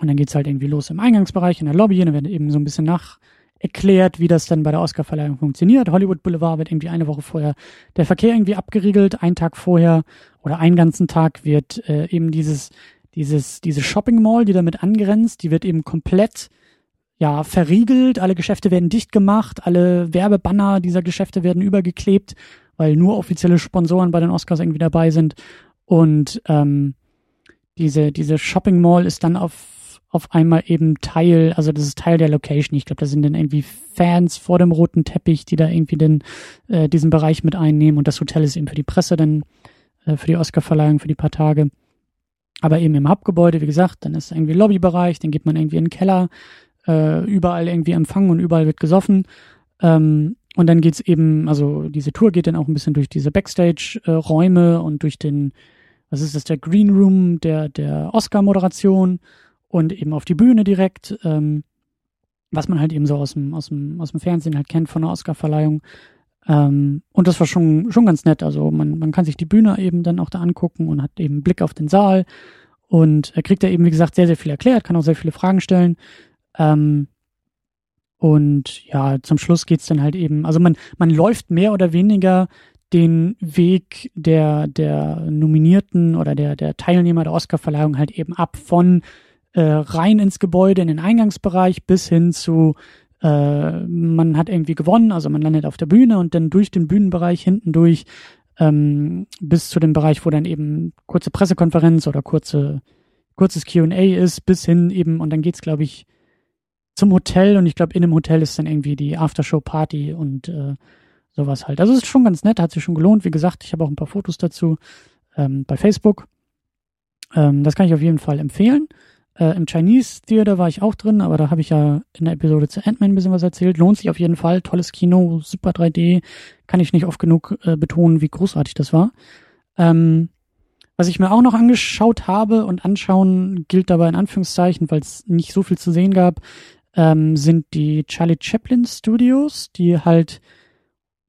Und dann geht's halt irgendwie los im Eingangsbereich, in der Lobby. Und dann wird eben so ein bisschen nach erklärt, wie das dann bei der Oscarverleihung funktioniert. Hollywood Boulevard wird irgendwie eine Woche vorher der Verkehr irgendwie abgeriegelt. Ein Tag vorher oder einen ganzen Tag wird äh, eben dieses dieses, diese Shopping Mall, die damit angrenzt, die wird eben komplett ja, verriegelt, alle Geschäfte werden dicht gemacht, alle Werbebanner dieser Geschäfte werden übergeklebt, weil nur offizielle Sponsoren bei den Oscars irgendwie dabei sind. Und ähm, diese, diese Shopping Mall ist dann auf, auf einmal eben Teil, also das ist Teil der Location. Ich glaube, da sind dann irgendwie Fans vor dem roten Teppich, die da irgendwie den, äh, diesen Bereich mit einnehmen. Und das Hotel ist eben für die Presse dann, äh, für die Oscarverleihung, für die paar Tage. Aber eben im Hauptgebäude, wie gesagt, dann ist irgendwie Lobbybereich, dann geht man irgendwie in den Keller, äh, überall irgendwie empfangen und überall wird gesoffen. Ähm, und dann geht's eben, also diese Tour geht dann auch ein bisschen durch diese Backstage-Räume und durch den, was ist das, der Green Room der, der Oscar-Moderation und eben auf die Bühne direkt, ähm, was man halt eben so aus dem, aus dem, aus dem Fernsehen halt kennt von der Oscar-Verleihung. Ähm, und das war schon, schon ganz nett. Also man, man kann sich die Bühne eben dann auch da angucken und hat eben Blick auf den Saal. Und er kriegt da eben, wie gesagt, sehr, sehr viel erklärt, kann auch sehr viele Fragen stellen. Ähm, und ja, zum Schluss geht's dann halt eben, also man, man läuft mehr oder weniger den Weg der, der Nominierten oder der, der Teilnehmer der Oscarverleihung halt eben ab von äh, rein ins Gebäude, in den Eingangsbereich bis hin zu äh, man hat irgendwie gewonnen, also man landet auf der Bühne und dann durch den Bühnenbereich hinten durch ähm, bis zu dem Bereich, wo dann eben kurze Pressekonferenz oder kurze kurzes Q&A ist, bis hin eben und dann geht's glaube ich zum Hotel und ich glaube in dem Hotel ist dann irgendwie die Aftershow Party und äh, sowas halt. Also es ist schon ganz nett, hat sich schon gelohnt. Wie gesagt, ich habe auch ein paar Fotos dazu ähm, bei Facebook. Ähm, das kann ich auf jeden Fall empfehlen. Äh, Im Chinese Theater war ich auch drin, aber da habe ich ja in der Episode zu Ant-Man ein bisschen was erzählt. Lohnt sich auf jeden Fall. Tolles Kino, super 3D. Kann ich nicht oft genug äh, betonen, wie großartig das war. Ähm, was ich mir auch noch angeschaut habe und anschauen gilt dabei in Anführungszeichen, weil es nicht so viel zu sehen gab, ähm, sind die Charlie Chaplin Studios, die halt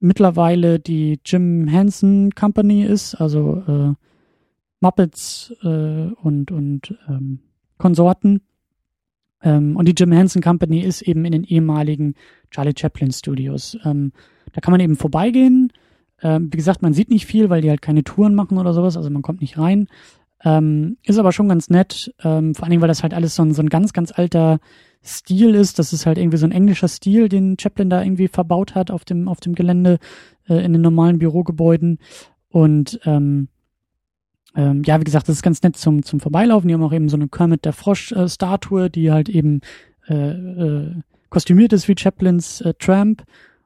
mittlerweile die Jim Henson Company ist, also äh, Muppets äh, und und ähm, Konsorten. Ähm, und die Jim Henson Company ist eben in den ehemaligen Charlie Chaplin Studios. Ähm, da kann man eben vorbeigehen. Ähm, wie gesagt, man sieht nicht viel, weil die halt keine Touren machen oder sowas, also man kommt nicht rein. Ähm, ist aber schon ganz nett, ähm, vor allen Dingen, weil das halt alles so ein, so ein ganz, ganz alter Stil ist. Das ist halt irgendwie so ein englischer Stil, den Chaplin da irgendwie verbaut hat auf dem, auf dem Gelände, äh, in den normalen Bürogebäuden. Und ähm, ähm, ja, wie gesagt, das ist ganz nett zum, zum Vorbeilaufen. Die haben auch eben so eine Kermit der Frosch-Statue, die halt eben äh, äh, kostümiert ist wie Chaplins äh, Tramp,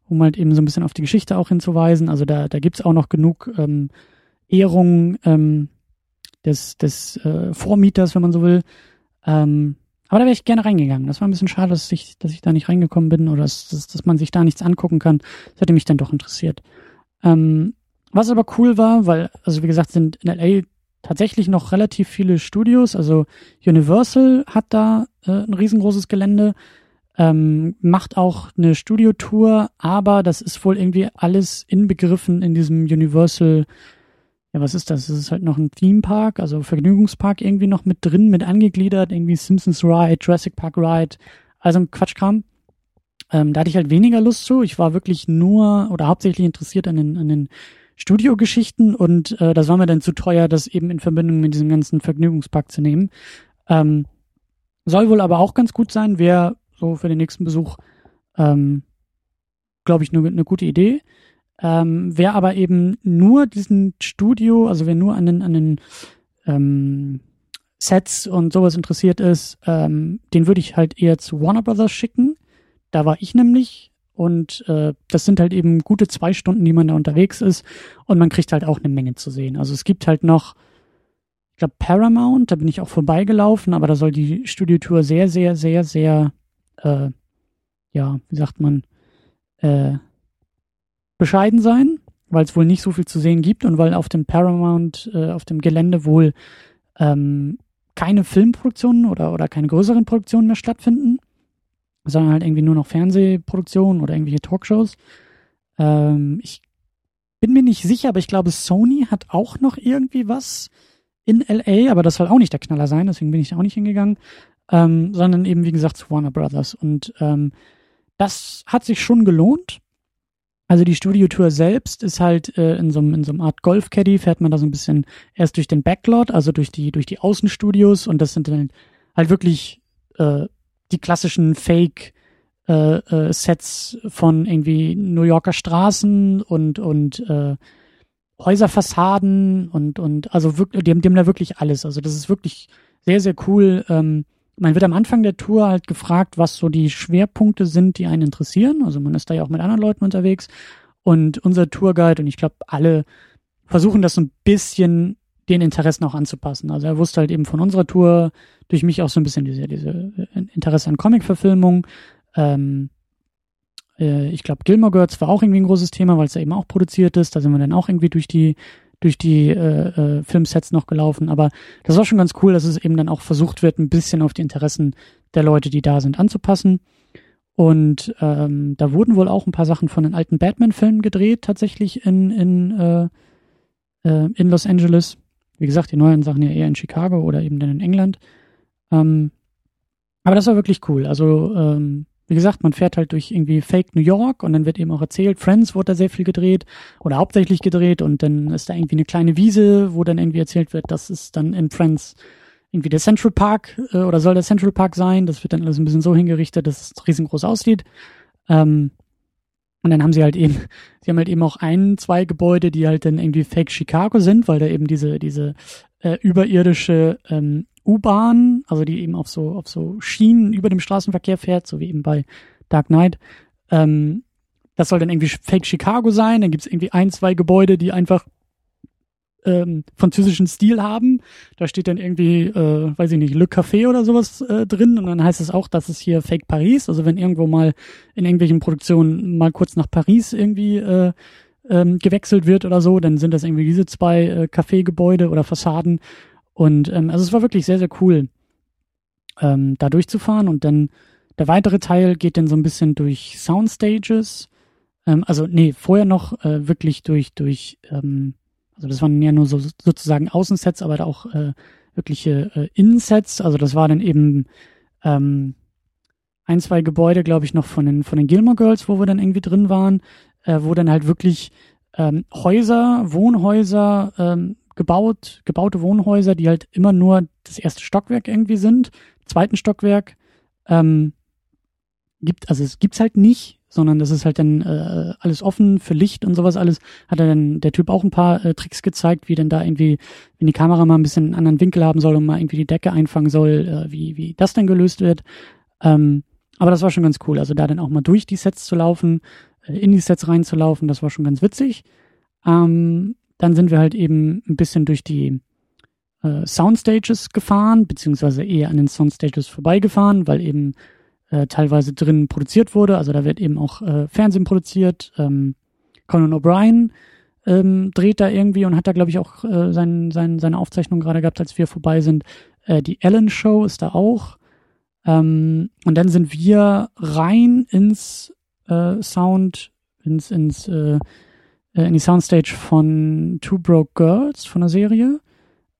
um halt eben so ein bisschen auf die Geschichte auch hinzuweisen. Also da, da gibt's auch noch genug ähm, Ehrungen ähm, des, des äh, Vormieters, wenn man so will. Ähm, aber da wäre ich gerne reingegangen. Das war ein bisschen schade, dass ich, dass ich da nicht reingekommen bin oder dass, dass, dass man sich da nichts angucken kann. Das hätte mich dann doch interessiert. Ähm, was aber cool war, weil, also wie gesagt, sind in LA tatsächlich noch relativ viele Studios. Also Universal hat da äh, ein riesengroßes Gelände, ähm, macht auch eine Studiotour, aber das ist wohl irgendwie alles inbegriffen in diesem Universal. Ja, was ist das? Das ist halt noch ein Theme Park, also Vergnügungspark irgendwie noch mit drin, mit angegliedert, irgendwie Simpsons Ride, Jurassic Park Ride, also ein Quatschkram. Ähm, da hatte ich halt weniger Lust zu. Ich war wirklich nur oder hauptsächlich interessiert an den, an den Studiogeschichten und äh, das war mir dann zu teuer, das eben in Verbindung mit diesem ganzen Vergnügungspark zu nehmen. Ähm, soll wohl aber auch ganz gut sein, wäre so für den nächsten Besuch, ähm, glaube ich, eine ne gute Idee. Ähm, wer aber eben nur diesen Studio, also wer nur an den, an den ähm, Sets und sowas interessiert ist, ähm, den würde ich halt eher zu Warner Brothers schicken. Da war ich nämlich und äh, das sind halt eben gute zwei Stunden, die man da unterwegs ist und man kriegt halt auch eine Menge zu sehen. Also es gibt halt noch, ich glaube Paramount, da bin ich auch vorbeigelaufen, aber da soll die Studiotour sehr, sehr, sehr, sehr, äh, ja, wie sagt man, äh, bescheiden sein, weil es wohl nicht so viel zu sehen gibt und weil auf dem Paramount, äh, auf dem Gelände wohl ähm, keine Filmproduktionen oder, oder keine größeren Produktionen mehr stattfinden, sondern halt irgendwie nur noch Fernsehproduktionen oder irgendwelche Talkshows. Ähm, ich bin mir nicht sicher, aber ich glaube, Sony hat auch noch irgendwie was in LA, aber das soll auch nicht der Knaller sein, deswegen bin ich da auch nicht hingegangen, ähm, sondern eben, wie gesagt, zu Warner Brothers. Und ähm, das hat sich schon gelohnt. Also die Studiotour selbst ist halt äh, in so einem in so einem Art Golf-Caddy, fährt man da so ein bisschen erst durch den Backlot, also durch die durch die Außenstudios und das sind dann halt wirklich äh, die klassischen Fake äh, äh, Sets von irgendwie New Yorker Straßen und und äh, Häuserfassaden und und also wirklich die haben, die haben da wirklich alles. Also das ist wirklich sehr sehr cool. Ähm, man wird am Anfang der Tour halt gefragt, was so die Schwerpunkte sind, die einen interessieren. Also man ist da ja auch mit anderen Leuten unterwegs. Und unser Tourguide und ich glaube alle versuchen das so ein bisschen den Interessen auch anzupassen. Also er wusste halt eben von unserer Tour durch mich auch so ein bisschen diese, diese äh, Interesse an Comic-Verfilmung. Ähm, äh, ich glaube, Gilmore Girls war auch irgendwie ein großes Thema, weil es ja eben auch produziert ist. Da sind wir dann auch irgendwie durch die durch die äh, äh, Filmsets noch gelaufen. Aber das war schon ganz cool, dass es eben dann auch versucht wird, ein bisschen auf die Interessen der Leute, die da sind, anzupassen. Und ähm, da wurden wohl auch ein paar Sachen von den alten Batman-Filmen gedreht, tatsächlich in, in, äh, äh, in Los Angeles. Wie gesagt, die neuen Sachen ja eher in Chicago oder eben dann in England. Ähm, aber das war wirklich cool. Also ähm, wie gesagt, man fährt halt durch irgendwie Fake New York und dann wird eben auch erzählt, Friends wurde da sehr viel gedreht oder hauptsächlich gedreht und dann ist da irgendwie eine kleine Wiese, wo dann irgendwie erzählt wird, das ist dann in Friends irgendwie der Central Park äh, oder soll der Central Park sein. Das wird dann alles ein bisschen so hingerichtet, dass es riesengroß aussieht. Ähm, und dann haben sie halt eben, sie haben halt eben auch ein, zwei Gebäude, die halt dann irgendwie Fake Chicago sind, weil da eben diese, diese äh, überirdische ähm, U-Bahn, also die eben auf so, auf so Schienen über dem Straßenverkehr fährt, so wie eben bei Dark Knight. Ähm, das soll dann irgendwie Fake Chicago sein. Dann gibt's irgendwie ein, zwei Gebäude, die einfach ähm, französischen Stil haben. Da steht dann irgendwie, äh, weiß ich nicht, Le Café oder sowas äh, drin und dann heißt es auch, das ist hier Fake Paris. Also wenn irgendwo mal in irgendwelchen Produktionen mal kurz nach Paris irgendwie äh, ähm, gewechselt wird oder so, dann sind das irgendwie diese zwei äh, Café-Gebäude oder Fassaden und ähm, also es war wirklich sehr, sehr cool, ähm, da durchzufahren. Und dann der weitere Teil geht dann so ein bisschen durch Soundstages. Ähm, also, nee, vorher noch äh, wirklich durch, durch, ähm, also das waren ja nur so sozusagen Außensets, aber auch äh, wirkliche äh, Innensets. Also das war dann eben ähm, ein, zwei Gebäude, glaube ich, noch von den, von den Gilmore Girls, wo wir dann irgendwie drin waren, äh, wo dann halt wirklich ähm, Häuser, Wohnhäuser, ähm, gebaut, gebaute Wohnhäuser, die halt immer nur das erste Stockwerk irgendwie sind. Zweiten Stockwerk ähm, gibt, also es gibt's halt nicht, sondern das ist halt dann äh, alles offen für Licht und sowas alles. Hat er dann der Typ auch ein paar äh, Tricks gezeigt, wie denn da irgendwie, wenn die Kamera mal ein bisschen einen anderen Winkel haben soll und mal irgendwie die Decke einfangen soll, äh, wie, wie das dann gelöst wird. Ähm, aber das war schon ganz cool. Also da dann auch mal durch die Sets zu laufen, äh, in die Sets reinzulaufen, das war schon ganz witzig. Ähm, dann sind wir halt eben ein bisschen durch die äh, Soundstages gefahren, beziehungsweise eher an den Soundstages vorbeigefahren, weil eben äh, teilweise drin produziert wurde. Also da wird eben auch äh, Fernsehen produziert. Ähm, Conan O'Brien ähm, dreht da irgendwie und hat da, glaube ich, auch äh, sein, sein, seine Aufzeichnung gerade gehabt, als wir vorbei sind. Äh, die Ellen Show ist da auch. Ähm, und dann sind wir rein ins äh, Sound, ins, ins äh, äh, in die Soundstage von Two Broke Girls von der Serie.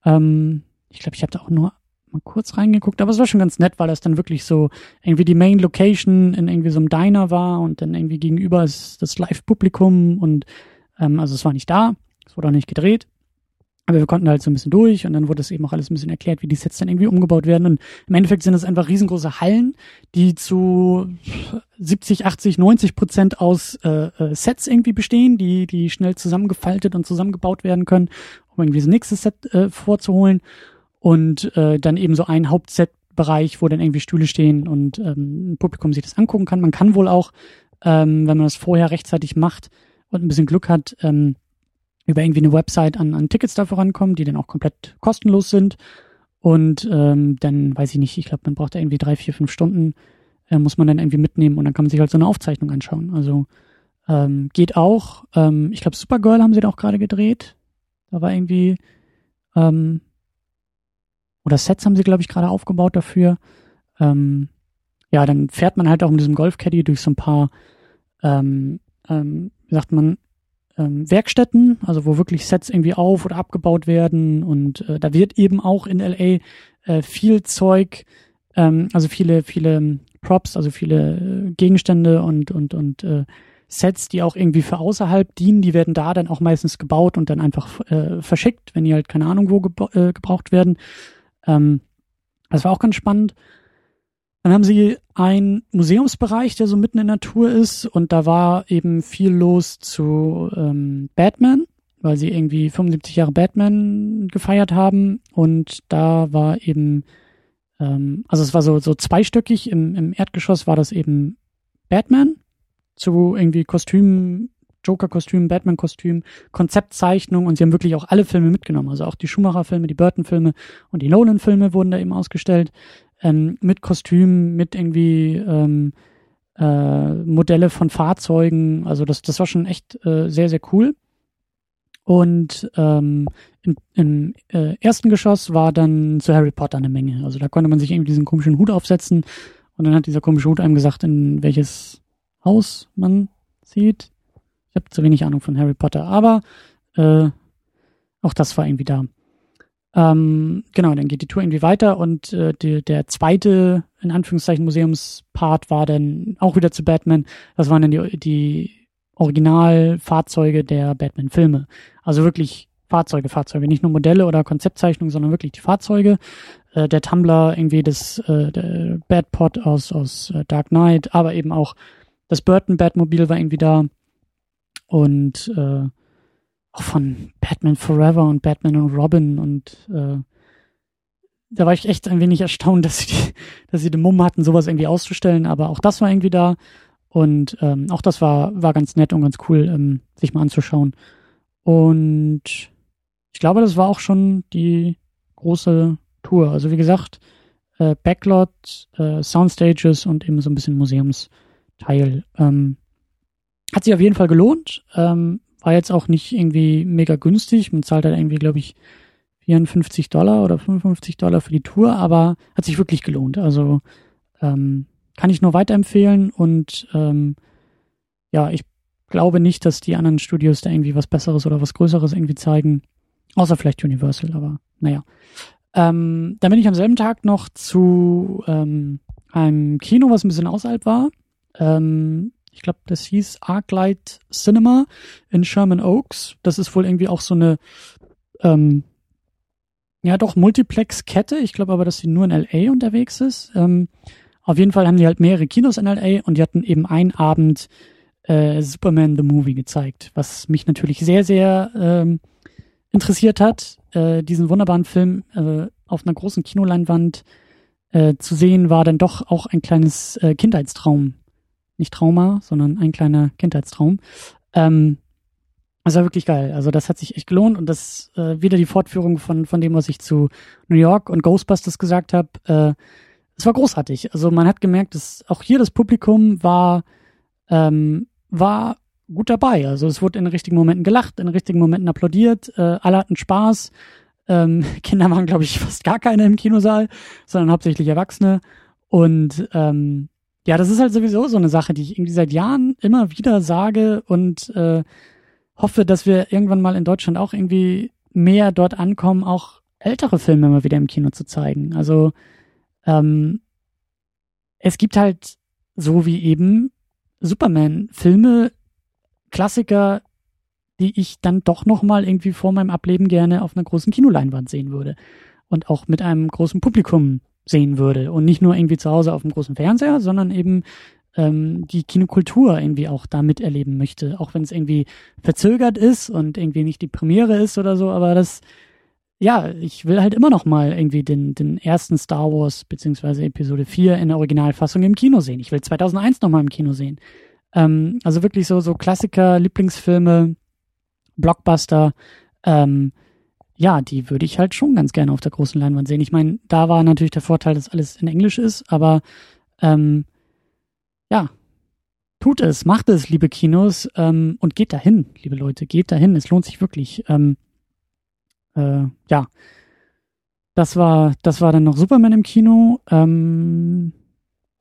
Ähm, ich glaube, ich habe da auch nur mal kurz reingeguckt, aber es war schon ganz nett, weil das dann wirklich so irgendwie die Main Location in irgendwie so einem Diner war und dann irgendwie gegenüber ist das Live-Publikum und ähm, also es war nicht da, es wurde auch nicht gedreht. Aber wir konnten halt so ein bisschen durch und dann wurde es eben auch alles ein bisschen erklärt, wie die Sets dann irgendwie umgebaut werden. Und im Endeffekt sind es einfach riesengroße Hallen, die zu 70, 80, 90 Prozent aus äh, äh, Sets irgendwie bestehen, die, die schnell zusammengefaltet und zusammengebaut werden können, um irgendwie das nächste Set äh, vorzuholen. Und äh, dann eben so ein Hauptset-Bereich, wo dann irgendwie Stühle stehen und ähm, ein Publikum sich das angucken kann. Man kann wohl auch, ähm, wenn man das vorher rechtzeitig macht und ein bisschen Glück hat, ähm, über irgendwie eine Website an, an Tickets dafür rankommen, die dann auch komplett kostenlos sind. Und ähm, dann weiß ich nicht, ich glaube, man braucht da irgendwie drei, vier, fünf Stunden, äh, muss man dann irgendwie mitnehmen und dann kann man sich halt so eine Aufzeichnung anschauen. Also ähm, geht auch. Ähm, ich glaube, Supergirl haben sie da auch gerade gedreht. Da war irgendwie ähm, oder Sets haben sie, glaube ich, gerade aufgebaut dafür. Ähm, ja, dann fährt man halt auch mit diesem Golfcaddy durch so ein paar, ähm, ähm, wie sagt man, ähm, Werkstätten, also wo wirklich Sets irgendwie auf oder abgebaut werden und äh, da wird eben auch in LA äh, viel Zeug, ähm, also viele, viele Props, also viele äh, Gegenstände und und und äh, Sets, die auch irgendwie für außerhalb dienen, die werden da dann auch meistens gebaut und dann einfach äh, verschickt, wenn die halt keine Ahnung wo gebra äh, gebraucht werden. Ähm, das war auch ganz spannend. Dann haben sie einen Museumsbereich, der so mitten in der Natur ist und da war eben viel los zu ähm, Batman, weil sie irgendwie 75 Jahre Batman gefeiert haben und da war eben, ähm, also es war so, so zweistöckig, im, im Erdgeschoss war das eben Batman zu irgendwie Kostümen, Joker-Kostüm, Batman-Kostüm, Konzeptzeichnung und sie haben wirklich auch alle Filme mitgenommen. Also auch die Schumacher-Filme, die Burton-Filme und die Nolan-Filme wurden da eben ausgestellt ähm, mit Kostümen, mit irgendwie ähm, äh, Modelle von Fahrzeugen. Also das, das war schon echt äh, sehr, sehr cool. Und ähm, im, im äh, ersten Geschoss war dann zu Harry Potter eine Menge. Also da konnte man sich irgendwie diesen komischen Hut aufsetzen und dann hat dieser komische Hut einem gesagt, in welches Haus man zieht. Ich habe zu wenig Ahnung von Harry Potter, aber äh, auch das war irgendwie da. Ähm, genau, dann geht die Tour irgendwie weiter und äh, die, der zweite, in Anführungszeichen, Museumspart war dann auch wieder zu Batman. Das waren dann die, die Originalfahrzeuge der Batman-Filme. Also wirklich Fahrzeuge, Fahrzeuge, nicht nur Modelle oder Konzeptzeichnungen, sondern wirklich die Fahrzeuge. Äh, der Tumblr, irgendwie das äh, Batpod aus, aus äh, Dark Knight, aber eben auch das Burton Batmobil war irgendwie da. Und äh, auch von Batman Forever und Batman und Robin und äh, da war ich echt ein wenig erstaunt, dass sie, die, dass sie den Mumm hatten, sowas irgendwie auszustellen, aber auch das war irgendwie da und ähm, auch das war, war ganz nett und ganz cool, ähm, sich mal anzuschauen. Und ich glaube, das war auch schon die große Tour. Also wie gesagt, äh, Backlot, äh, Soundstages und eben so ein bisschen Museumsteil. Ähm, hat sich auf jeden Fall gelohnt. Ähm, war jetzt auch nicht irgendwie mega günstig. Man zahlt halt irgendwie, glaube ich, 54 Dollar oder 55 Dollar für die Tour, aber hat sich wirklich gelohnt. Also ähm, kann ich nur weiterempfehlen und ähm, ja, ich glaube nicht, dass die anderen Studios da irgendwie was Besseres oder was Größeres irgendwie zeigen. Außer vielleicht Universal, aber naja. Ähm, dann bin ich am selben Tag noch zu ähm, einem Kino, was ein bisschen außerhalb war. Ähm, ich glaube, das hieß Arclight Cinema in Sherman Oaks. Das ist wohl irgendwie auch so eine, ähm, ja doch, Multiplex-Kette. Ich glaube aber, dass sie nur in LA unterwegs ist. Ähm, auf jeden Fall haben die halt mehrere Kinos in LA und die hatten eben einen Abend äh, Superman the Movie gezeigt, was mich natürlich sehr, sehr ähm, interessiert hat. Äh, diesen wunderbaren Film äh, auf einer großen Kinoleinwand äh, zu sehen, war dann doch auch ein kleines äh, Kindheitstraum nicht Trauma, sondern ein kleiner Kindheitstraum. Ähm, das war wirklich geil. Also das hat sich echt gelohnt und das äh, wieder die Fortführung von von dem, was ich zu New York und Ghostbusters gesagt habe. Äh, es war großartig. Also man hat gemerkt, dass auch hier das Publikum war ähm, war gut dabei. Also es wurde in den richtigen Momenten gelacht, in den richtigen Momenten applaudiert. Äh, alle hatten Spaß. Ähm, Kinder waren, glaube ich, fast gar keine im Kinosaal, sondern hauptsächlich Erwachsene. Und ähm, ja, das ist halt sowieso so eine Sache, die ich irgendwie seit Jahren immer wieder sage und äh, hoffe, dass wir irgendwann mal in Deutschland auch irgendwie mehr dort ankommen, auch ältere Filme mal wieder im Kino zu zeigen. Also ähm, es gibt halt so wie eben Superman-Filme, Klassiker, die ich dann doch nochmal irgendwie vor meinem Ableben gerne auf einer großen Kinoleinwand sehen würde. Und auch mit einem großen Publikum sehen würde. Und nicht nur irgendwie zu Hause auf dem großen Fernseher, sondern eben ähm, die Kinokultur irgendwie auch da miterleben möchte. Auch wenn es irgendwie verzögert ist und irgendwie nicht die Premiere ist oder so, aber das, ja, ich will halt immer noch mal irgendwie den, den ersten Star Wars beziehungsweise Episode 4 in der Originalfassung im Kino sehen. Ich will 2001 noch mal im Kino sehen. Ähm, also wirklich so, so Klassiker, Lieblingsfilme, Blockbuster, ähm, ja, die würde ich halt schon ganz gerne auf der großen Leinwand sehen. Ich meine, da war natürlich der Vorteil, dass alles in Englisch ist, aber ähm, ja, tut es, macht es, liebe Kinos, ähm, und geht dahin, liebe Leute, geht dahin. Es lohnt sich wirklich. Ähm, äh, ja, das war, das war dann noch Superman im Kino. Ähm,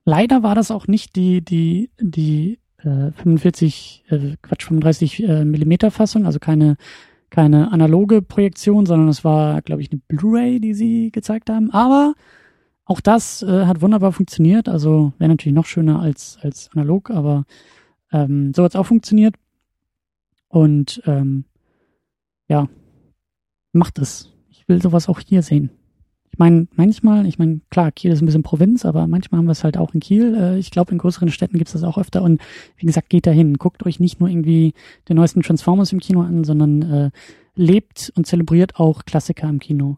leider war das auch nicht die, die, die äh, 45, äh, Quatsch, 35 äh, Millimeter Fassung, also keine, keine analoge Projektion, sondern es war, glaube ich, eine Blu-ray, die sie gezeigt haben. Aber auch das äh, hat wunderbar funktioniert. Also wäre natürlich noch schöner als, als analog, aber ähm, so hat es auch funktioniert. Und ähm, ja, macht es. Ich will sowas auch hier sehen. Ich meine, manchmal, ich meine, klar, Kiel ist ein bisschen Provinz, aber manchmal haben wir es halt auch in Kiel. Äh, ich glaube, in größeren Städten gibt es das auch öfter. Und wie gesagt, geht dahin. Guckt euch nicht nur irgendwie den neuesten Transformers im Kino an, sondern äh, lebt und zelebriert auch Klassiker im Kino.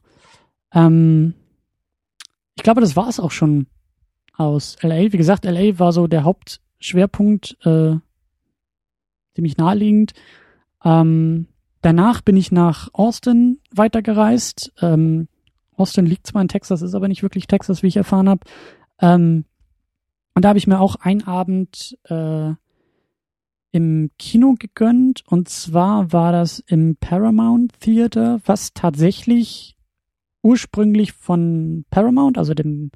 Ähm, ich glaube, das war es auch schon aus LA. Wie gesagt, LA war so der Hauptschwerpunkt, äh, ziemlich naheliegend. Ähm, danach bin ich nach Austin weitergereist. Ähm, Austin liegt zwar in Texas, ist aber nicht wirklich Texas, wie ich erfahren habe. Ähm, und da habe ich mir auch einen Abend äh, im Kino gegönnt. Und zwar war das im Paramount Theater, was tatsächlich ursprünglich von Paramount, also dem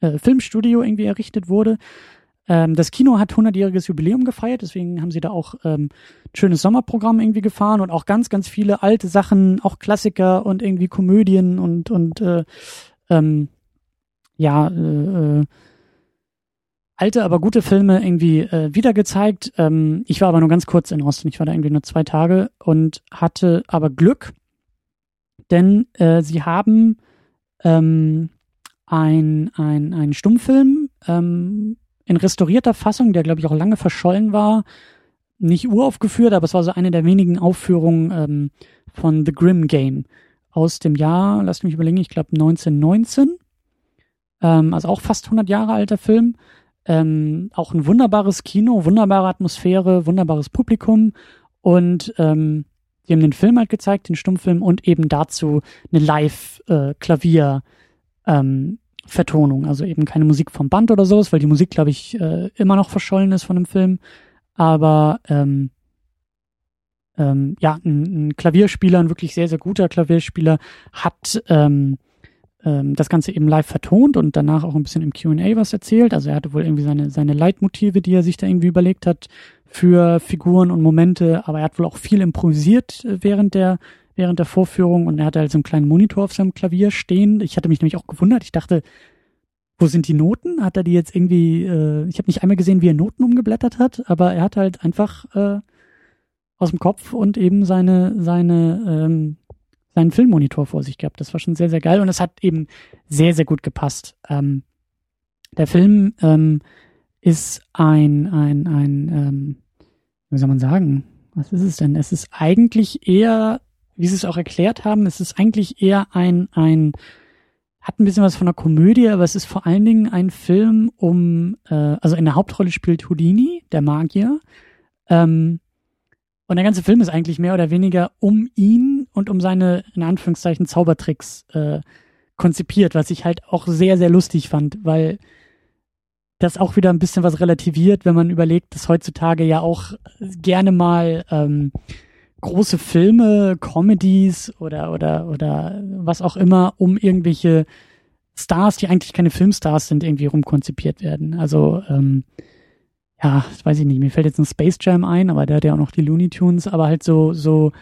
äh, Filmstudio, irgendwie errichtet wurde. Ähm, das Kino hat 100-jähriges Jubiläum gefeiert, deswegen haben sie da auch ähm, schönes Sommerprogramm irgendwie gefahren und auch ganz, ganz viele alte Sachen, auch Klassiker und irgendwie Komödien und und äh, ähm, ja äh, äh, alte, aber gute Filme irgendwie äh, wieder gezeigt. Ähm, ich war aber nur ganz kurz in Austin. Ich war da irgendwie nur zwei Tage und hatte aber Glück, denn äh, sie haben ähm, ein, ein, ein Stummfilm ähm, in restaurierter Fassung, der glaube ich auch lange verschollen war, nicht uraufgeführt, aber es war so eine der wenigen Aufführungen ähm, von The Grim Game aus dem Jahr, lasst mich überlegen, ich glaube 1919. Ähm, also auch fast 100 Jahre alter Film. Ähm, auch ein wunderbares Kino, wunderbare Atmosphäre, wunderbares Publikum und ähm, die haben den Film halt gezeigt, den Stummfilm und eben dazu eine Live-Klavier äh, ähm, Vertonung, also eben keine Musik vom Band oder sowas, weil die Musik, glaube ich, äh, immer noch verschollen ist von dem Film. Aber ähm, ähm, ja, ein, ein Klavierspieler, ein wirklich sehr, sehr guter Klavierspieler, hat ähm, ähm, das Ganze eben live vertont und danach auch ein bisschen im QA was erzählt. Also er hatte wohl irgendwie seine, seine Leitmotive, die er sich da irgendwie überlegt hat für Figuren und Momente, aber er hat wohl auch viel improvisiert äh, während der während der Vorführung und er hatte halt so einen kleinen Monitor auf seinem Klavier stehen. Ich hatte mich nämlich auch gewundert. Ich dachte, wo sind die Noten? Hat er die jetzt irgendwie, äh, ich habe nicht einmal gesehen, wie er Noten umgeblättert hat, aber er hat halt einfach äh, aus dem Kopf und eben seine, seine, ähm, seinen Filmmonitor vor sich gehabt. Das war schon sehr, sehr geil und es hat eben sehr, sehr gut gepasst. Ähm, der Film ähm, ist ein, ein, ein, ähm, wie soll man sagen? Was ist es denn? Es ist eigentlich eher wie sie es auch erklärt haben, es ist eigentlich eher ein, ein, hat ein bisschen was von einer Komödie, aber es ist vor allen Dingen ein Film um, äh, also in der Hauptrolle spielt Houdini, der Magier. Ähm, und der ganze Film ist eigentlich mehr oder weniger um ihn und um seine, in Anführungszeichen, Zaubertricks äh, konzipiert, was ich halt auch sehr, sehr lustig fand, weil das auch wieder ein bisschen was relativiert, wenn man überlegt, dass heutzutage ja auch gerne mal ähm, große Filme, Comedies oder, oder, oder was auch immer, um irgendwelche Stars, die eigentlich keine Filmstars sind, irgendwie rumkonzipiert werden. Also, ähm, ja, weiß ich nicht, mir fällt jetzt ein Space Jam ein, aber der hat ja auch noch die Looney Tunes, aber halt so, so,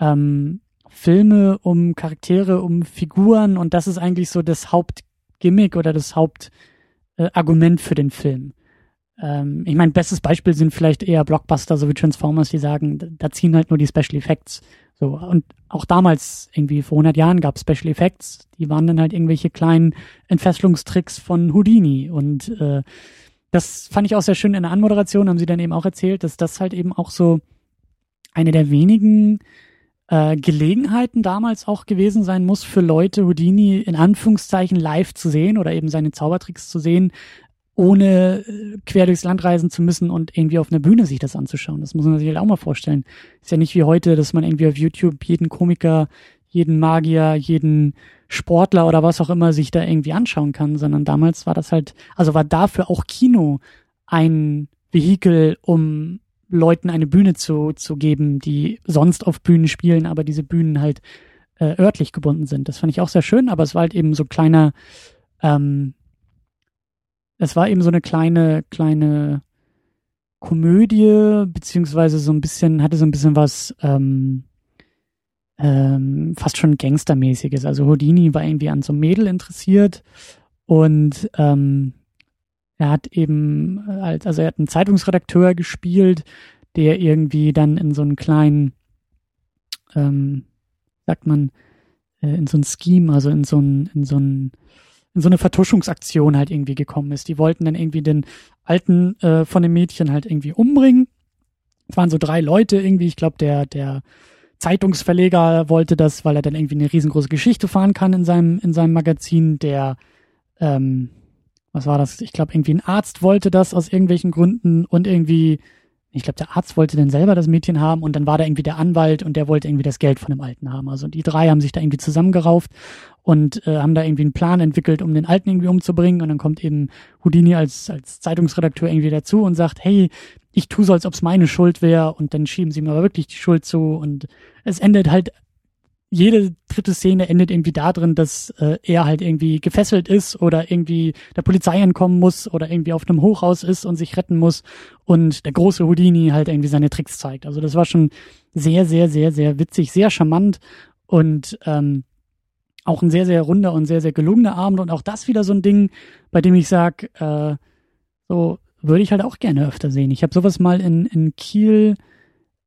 ähm, Filme um Charaktere, um Figuren und das ist eigentlich so das Hauptgimmick oder das Hauptargument äh, für den Film. Ähm, ich meine, bestes Beispiel sind vielleicht eher Blockbuster, so wie Transformers, die sagen, da ziehen halt nur die Special Effects. So, und auch damals, irgendwie vor 100 Jahren gab es Special Effects, die waren dann halt irgendwelche kleinen Entfesselungstricks von Houdini und äh, das fand ich auch sehr schön in der Anmoderation, haben sie dann eben auch erzählt, dass das halt eben auch so eine der wenigen äh, Gelegenheiten damals auch gewesen sein muss, für Leute Houdini in Anführungszeichen live zu sehen oder eben seine Zaubertricks zu sehen, ohne äh, quer durchs Land reisen zu müssen und irgendwie auf einer Bühne sich das anzuschauen. Das muss man sich halt auch mal vorstellen. Ist ja nicht wie heute, dass man irgendwie auf YouTube jeden Komiker, jeden Magier, jeden Sportler oder was auch immer sich da irgendwie anschauen kann, sondern damals war das halt, also war dafür auch Kino ein Vehikel, um Leuten eine Bühne zu, zu geben, die sonst auf Bühnen spielen, aber diese Bühnen halt äh, örtlich gebunden sind. Das fand ich auch sehr schön, aber es war halt eben so kleiner, ähm, es war eben so eine kleine, kleine Komödie, beziehungsweise so ein bisschen, hatte so ein bisschen was, ähm, ähm, fast schon Gangstermäßiges. Also Houdini war irgendwie an so einem Mädel interessiert und ähm, er hat eben als, also er hat einen Zeitungsredakteur gespielt, der irgendwie dann in so einen kleinen, ähm, sagt man, äh, in so ein Scheme, also in so ein, in so ein in so eine Vertuschungsaktion halt irgendwie gekommen ist. Die wollten dann irgendwie den Alten äh, von dem Mädchen halt irgendwie umbringen. Es waren so drei Leute irgendwie. Ich glaube, der, der Zeitungsverleger wollte das, weil er dann irgendwie eine riesengroße Geschichte fahren kann in seinem, in seinem Magazin. Der, ähm, was war das? Ich glaube, irgendwie ein Arzt wollte das aus irgendwelchen Gründen und irgendwie ich glaube, der Arzt wollte dann selber das Mädchen haben und dann war da irgendwie der Anwalt und der wollte irgendwie das Geld von dem Alten haben. Also die drei haben sich da irgendwie zusammengerauft und äh, haben da irgendwie einen Plan entwickelt, um den Alten irgendwie umzubringen. Und dann kommt eben Houdini als, als Zeitungsredakteur irgendwie dazu und sagt, hey, ich tue so, als ob es meine Schuld wäre und dann schieben sie mir aber wirklich die Schuld zu und es endet halt jede dritte Szene endet irgendwie da drin, dass äh, er halt irgendwie gefesselt ist oder irgendwie der Polizei entkommen muss oder irgendwie auf einem Hochhaus ist und sich retten muss und der große Houdini halt irgendwie seine Tricks zeigt. Also das war schon sehr, sehr, sehr, sehr witzig, sehr charmant und ähm, auch ein sehr, sehr runder und sehr, sehr gelungener Abend und auch das wieder so ein Ding, bei dem ich sag, äh, so würde ich halt auch gerne öfter sehen. Ich habe sowas mal in, in Kiel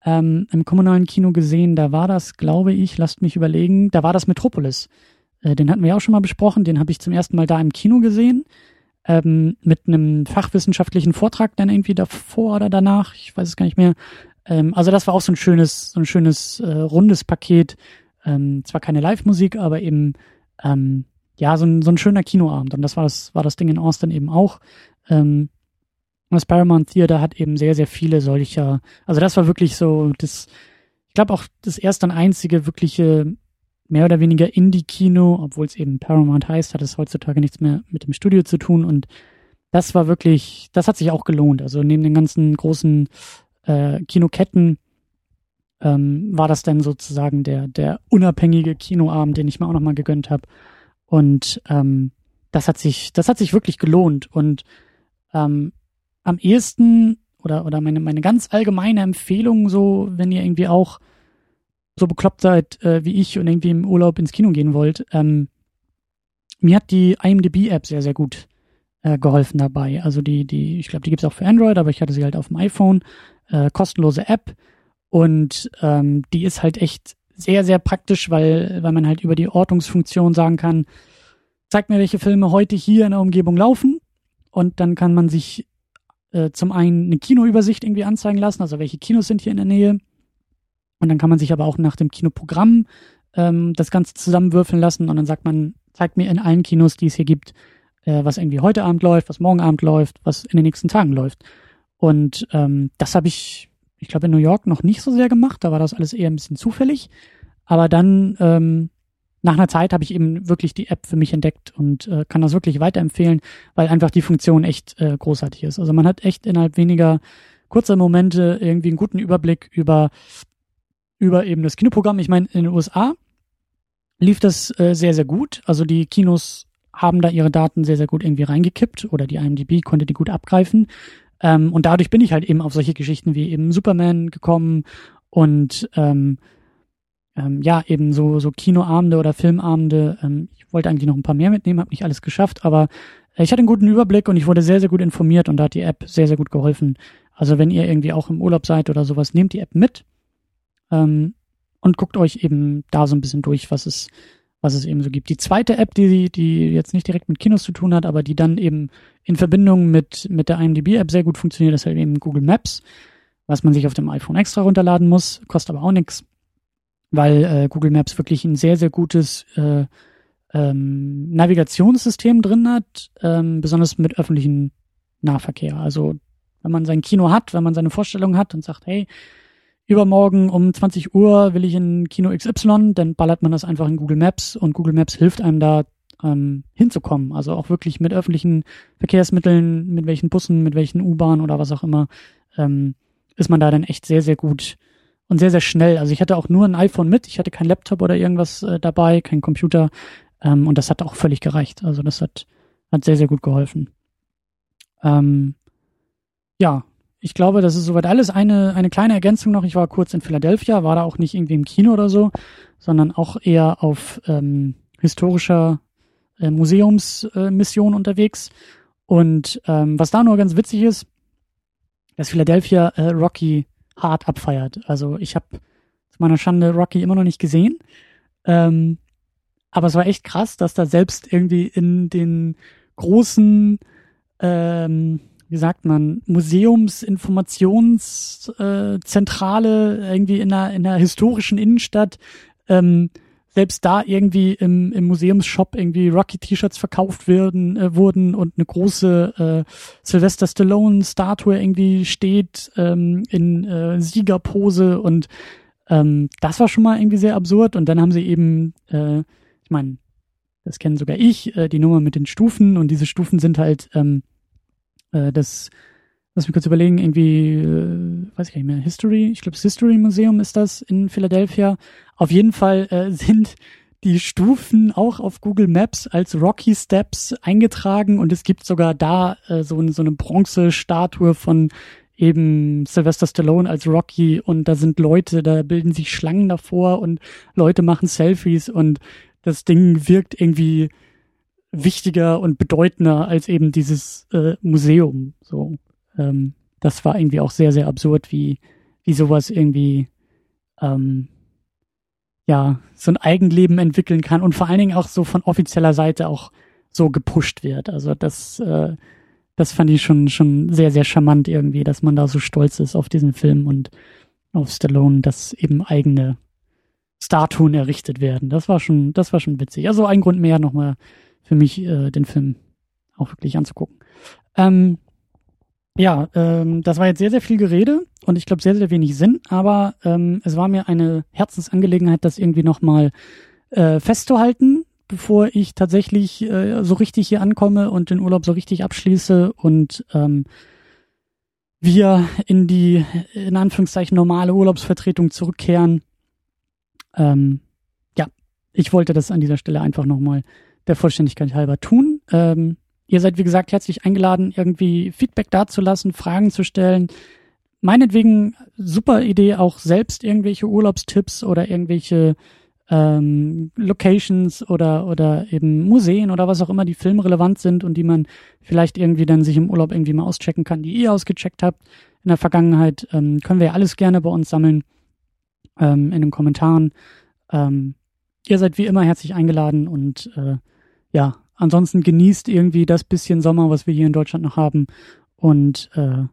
ähm, im kommunalen Kino gesehen. Da war das, glaube ich, lasst mich überlegen, da war das Metropolis. Äh, den hatten wir ja auch schon mal besprochen. Den habe ich zum ersten Mal da im Kino gesehen. Ähm, mit einem fachwissenschaftlichen Vortrag dann irgendwie davor oder danach. Ich weiß es gar nicht mehr. Ähm, also das war auch so ein schönes, so ein schönes äh, rundes Paket. Ähm, zwar keine Live-Musik, aber eben ähm, ja so ein, so ein schöner Kinoabend. Und das war das war das Ding in Austin eben auch. Ähm, und das Paramount Theater hat eben sehr, sehr viele solcher, also das war wirklich so, das, ich glaube auch das erste und einzige wirkliche mehr oder weniger Indie-Kino, obwohl es eben Paramount heißt, hat es heutzutage nichts mehr mit dem Studio zu tun und das war wirklich, das hat sich auch gelohnt. Also neben den ganzen großen äh, Kinoketten ähm, war das dann sozusagen der, der unabhängige Kinoabend, den ich mir auch nochmal gegönnt habe. Und ähm, das hat sich, das hat sich wirklich gelohnt. Und ähm, am ehesten oder, oder meine, meine ganz allgemeine Empfehlung, so, wenn ihr irgendwie auch so bekloppt seid äh, wie ich und irgendwie im Urlaub ins Kino gehen wollt, ähm, mir hat die IMDb-App sehr, sehr gut äh, geholfen dabei. Also die, die, ich glaube, die gibt's auch für Android, aber ich hatte sie halt auf dem iPhone. Äh, kostenlose App. Und ähm, die ist halt echt sehr, sehr praktisch, weil, weil man halt über die Ortungsfunktion sagen kann, zeigt mir, welche Filme heute hier in der Umgebung laufen. Und dann kann man sich äh, zum einen eine Kinoübersicht irgendwie anzeigen lassen, also welche Kinos sind hier in der Nähe. Und dann kann man sich aber auch nach dem Kinoprogramm ähm, das Ganze zusammenwürfeln lassen und dann sagt man, zeigt mir in allen Kinos, die es hier gibt, äh, was irgendwie heute Abend läuft, was morgen Abend läuft, was in den nächsten Tagen läuft. Und ähm, das habe ich, ich glaube, in New York noch nicht so sehr gemacht, da war das alles eher ein bisschen zufällig. Aber dann ähm, nach einer Zeit habe ich eben wirklich die App für mich entdeckt und äh, kann das wirklich weiterempfehlen, weil einfach die Funktion echt äh, großartig ist. Also man hat echt innerhalb weniger kurzer Momente irgendwie einen guten Überblick über, über eben das Kinoprogramm. Ich meine, in den USA lief das äh, sehr, sehr gut. Also die Kinos haben da ihre Daten sehr, sehr gut irgendwie reingekippt oder die IMDb konnte die gut abgreifen. Ähm, und dadurch bin ich halt eben auf solche Geschichten wie eben Superman gekommen und ähm, ähm, ja, eben so, so Kinoabende oder Filmabende. Ähm, ich wollte eigentlich noch ein paar mehr mitnehmen, habe nicht alles geschafft, aber ich hatte einen guten Überblick und ich wurde sehr, sehr gut informiert und da hat die App sehr, sehr gut geholfen. Also wenn ihr irgendwie auch im Urlaub seid oder sowas, nehmt die App mit ähm, und guckt euch eben da so ein bisschen durch, was es, was es eben so gibt. Die zweite App, die, die jetzt nicht direkt mit Kinos zu tun hat, aber die dann eben in Verbindung mit, mit der IMDb-App sehr gut funktioniert, ist halt eben Google Maps, was man sich auf dem iPhone extra runterladen muss, kostet aber auch nichts, weil äh, Google Maps wirklich ein sehr, sehr gutes äh, ähm, Navigationssystem drin hat, ähm, besonders mit öffentlichen Nahverkehr. Also wenn man sein Kino hat, wenn man seine Vorstellung hat und sagt, hey, übermorgen um 20 Uhr will ich in Kino XY, dann ballert man das einfach in Google Maps und Google Maps hilft einem da ähm, hinzukommen. Also auch wirklich mit öffentlichen Verkehrsmitteln, mit welchen Bussen, mit welchen U-Bahnen oder was auch immer, ähm, ist man da dann echt sehr, sehr gut und sehr, sehr schnell. Also ich hatte auch nur ein iPhone mit, ich hatte kein Laptop oder irgendwas äh, dabei, kein Computer. Ähm, und das hat auch völlig gereicht. Also das hat, hat sehr, sehr gut geholfen. Ähm, ja, ich glaube, das ist soweit alles. Eine, eine kleine Ergänzung noch. Ich war kurz in Philadelphia, war da auch nicht irgendwie im Kino oder so, sondern auch eher auf ähm, historischer äh, Museumsmission äh, unterwegs. Und ähm, was da nur ganz witzig ist, dass Philadelphia äh, Rocky hart abfeiert. Also ich habe zu meiner Schande Rocky immer noch nicht gesehen. Ähm, aber es war echt krass, dass da selbst irgendwie in den großen, ähm, wie sagt man, Museumsinformationszentrale äh, irgendwie in einer, in einer historischen Innenstadt, ähm, selbst da irgendwie im, im Museumsshop irgendwie Rocky-T-Shirts verkauft werden, äh, wurden und eine große äh, Sylvester Stallone-Statue irgendwie steht ähm, in äh, Siegerpose und ähm, das war schon mal irgendwie sehr absurd. Und dann haben sie eben äh, ich meine, das kennen sogar ich, äh, die Nummer mit den Stufen. Und diese Stufen sind halt ähm, äh, das, lass mich kurz überlegen, irgendwie, äh, weiß ich gar nicht mehr, History, ich glaube das History Museum ist das in Philadelphia. Auf jeden Fall äh, sind die Stufen auch auf Google Maps als Rocky Steps eingetragen und es gibt sogar da äh, so, so eine Bronzestatue von eben Sylvester Stallone als Rocky und da sind Leute, da bilden sich Schlangen davor und Leute machen Selfies und das Ding wirkt irgendwie wichtiger und bedeutender als eben dieses äh, Museum. So, ähm, das war irgendwie auch sehr, sehr absurd, wie, wie sowas irgendwie ähm, ja so ein Eigenleben entwickeln kann und vor allen Dingen auch so von offizieller Seite auch so gepusht wird. Also das, äh, das fand ich schon schon sehr, sehr charmant irgendwie, dass man da so stolz ist auf diesen Film und auf Stallone, dass eben eigene Statuen errichtet werden. Das war schon, das war schon witzig. Also ein Grund mehr nochmal für mich, äh, den Film auch wirklich anzugucken. Ähm, ja, ähm, das war jetzt sehr, sehr viel Gerede und ich glaube sehr, sehr wenig Sinn, aber ähm, es war mir eine Herzensangelegenheit, das irgendwie nochmal äh, festzuhalten, bevor ich tatsächlich äh, so richtig hier ankomme und den Urlaub so richtig abschließe und ähm, wir in die, in Anführungszeichen, normale Urlaubsvertretung zurückkehren. Ähm, ja, ich wollte das an dieser Stelle einfach nochmal der Vollständigkeit halber tun. Ähm, ihr seid, wie gesagt, herzlich eingeladen, irgendwie Feedback dazulassen, Fragen zu stellen. Meinetwegen super Idee, auch selbst irgendwelche Urlaubstipps oder irgendwelche ähm, Locations oder oder eben Museen oder was auch immer, die filmrelevant sind und die man vielleicht irgendwie dann sich im Urlaub irgendwie mal auschecken kann, die ihr ausgecheckt habt in der Vergangenheit, ähm, können wir ja alles gerne bei uns sammeln ähm, in den Kommentaren. Ähm, ihr seid wie immer herzlich eingeladen und äh, ja, ansonsten genießt irgendwie das bisschen Sommer, was wir hier in Deutschland noch haben. Und äh,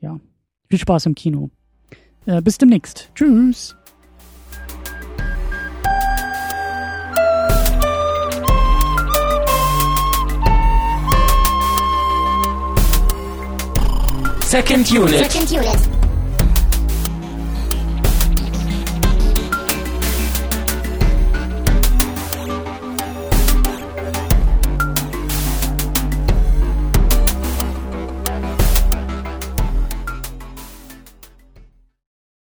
ja, viel Spaß im Kino. Äh, bis demnächst. Tschüss. Second Unit. Second Unit.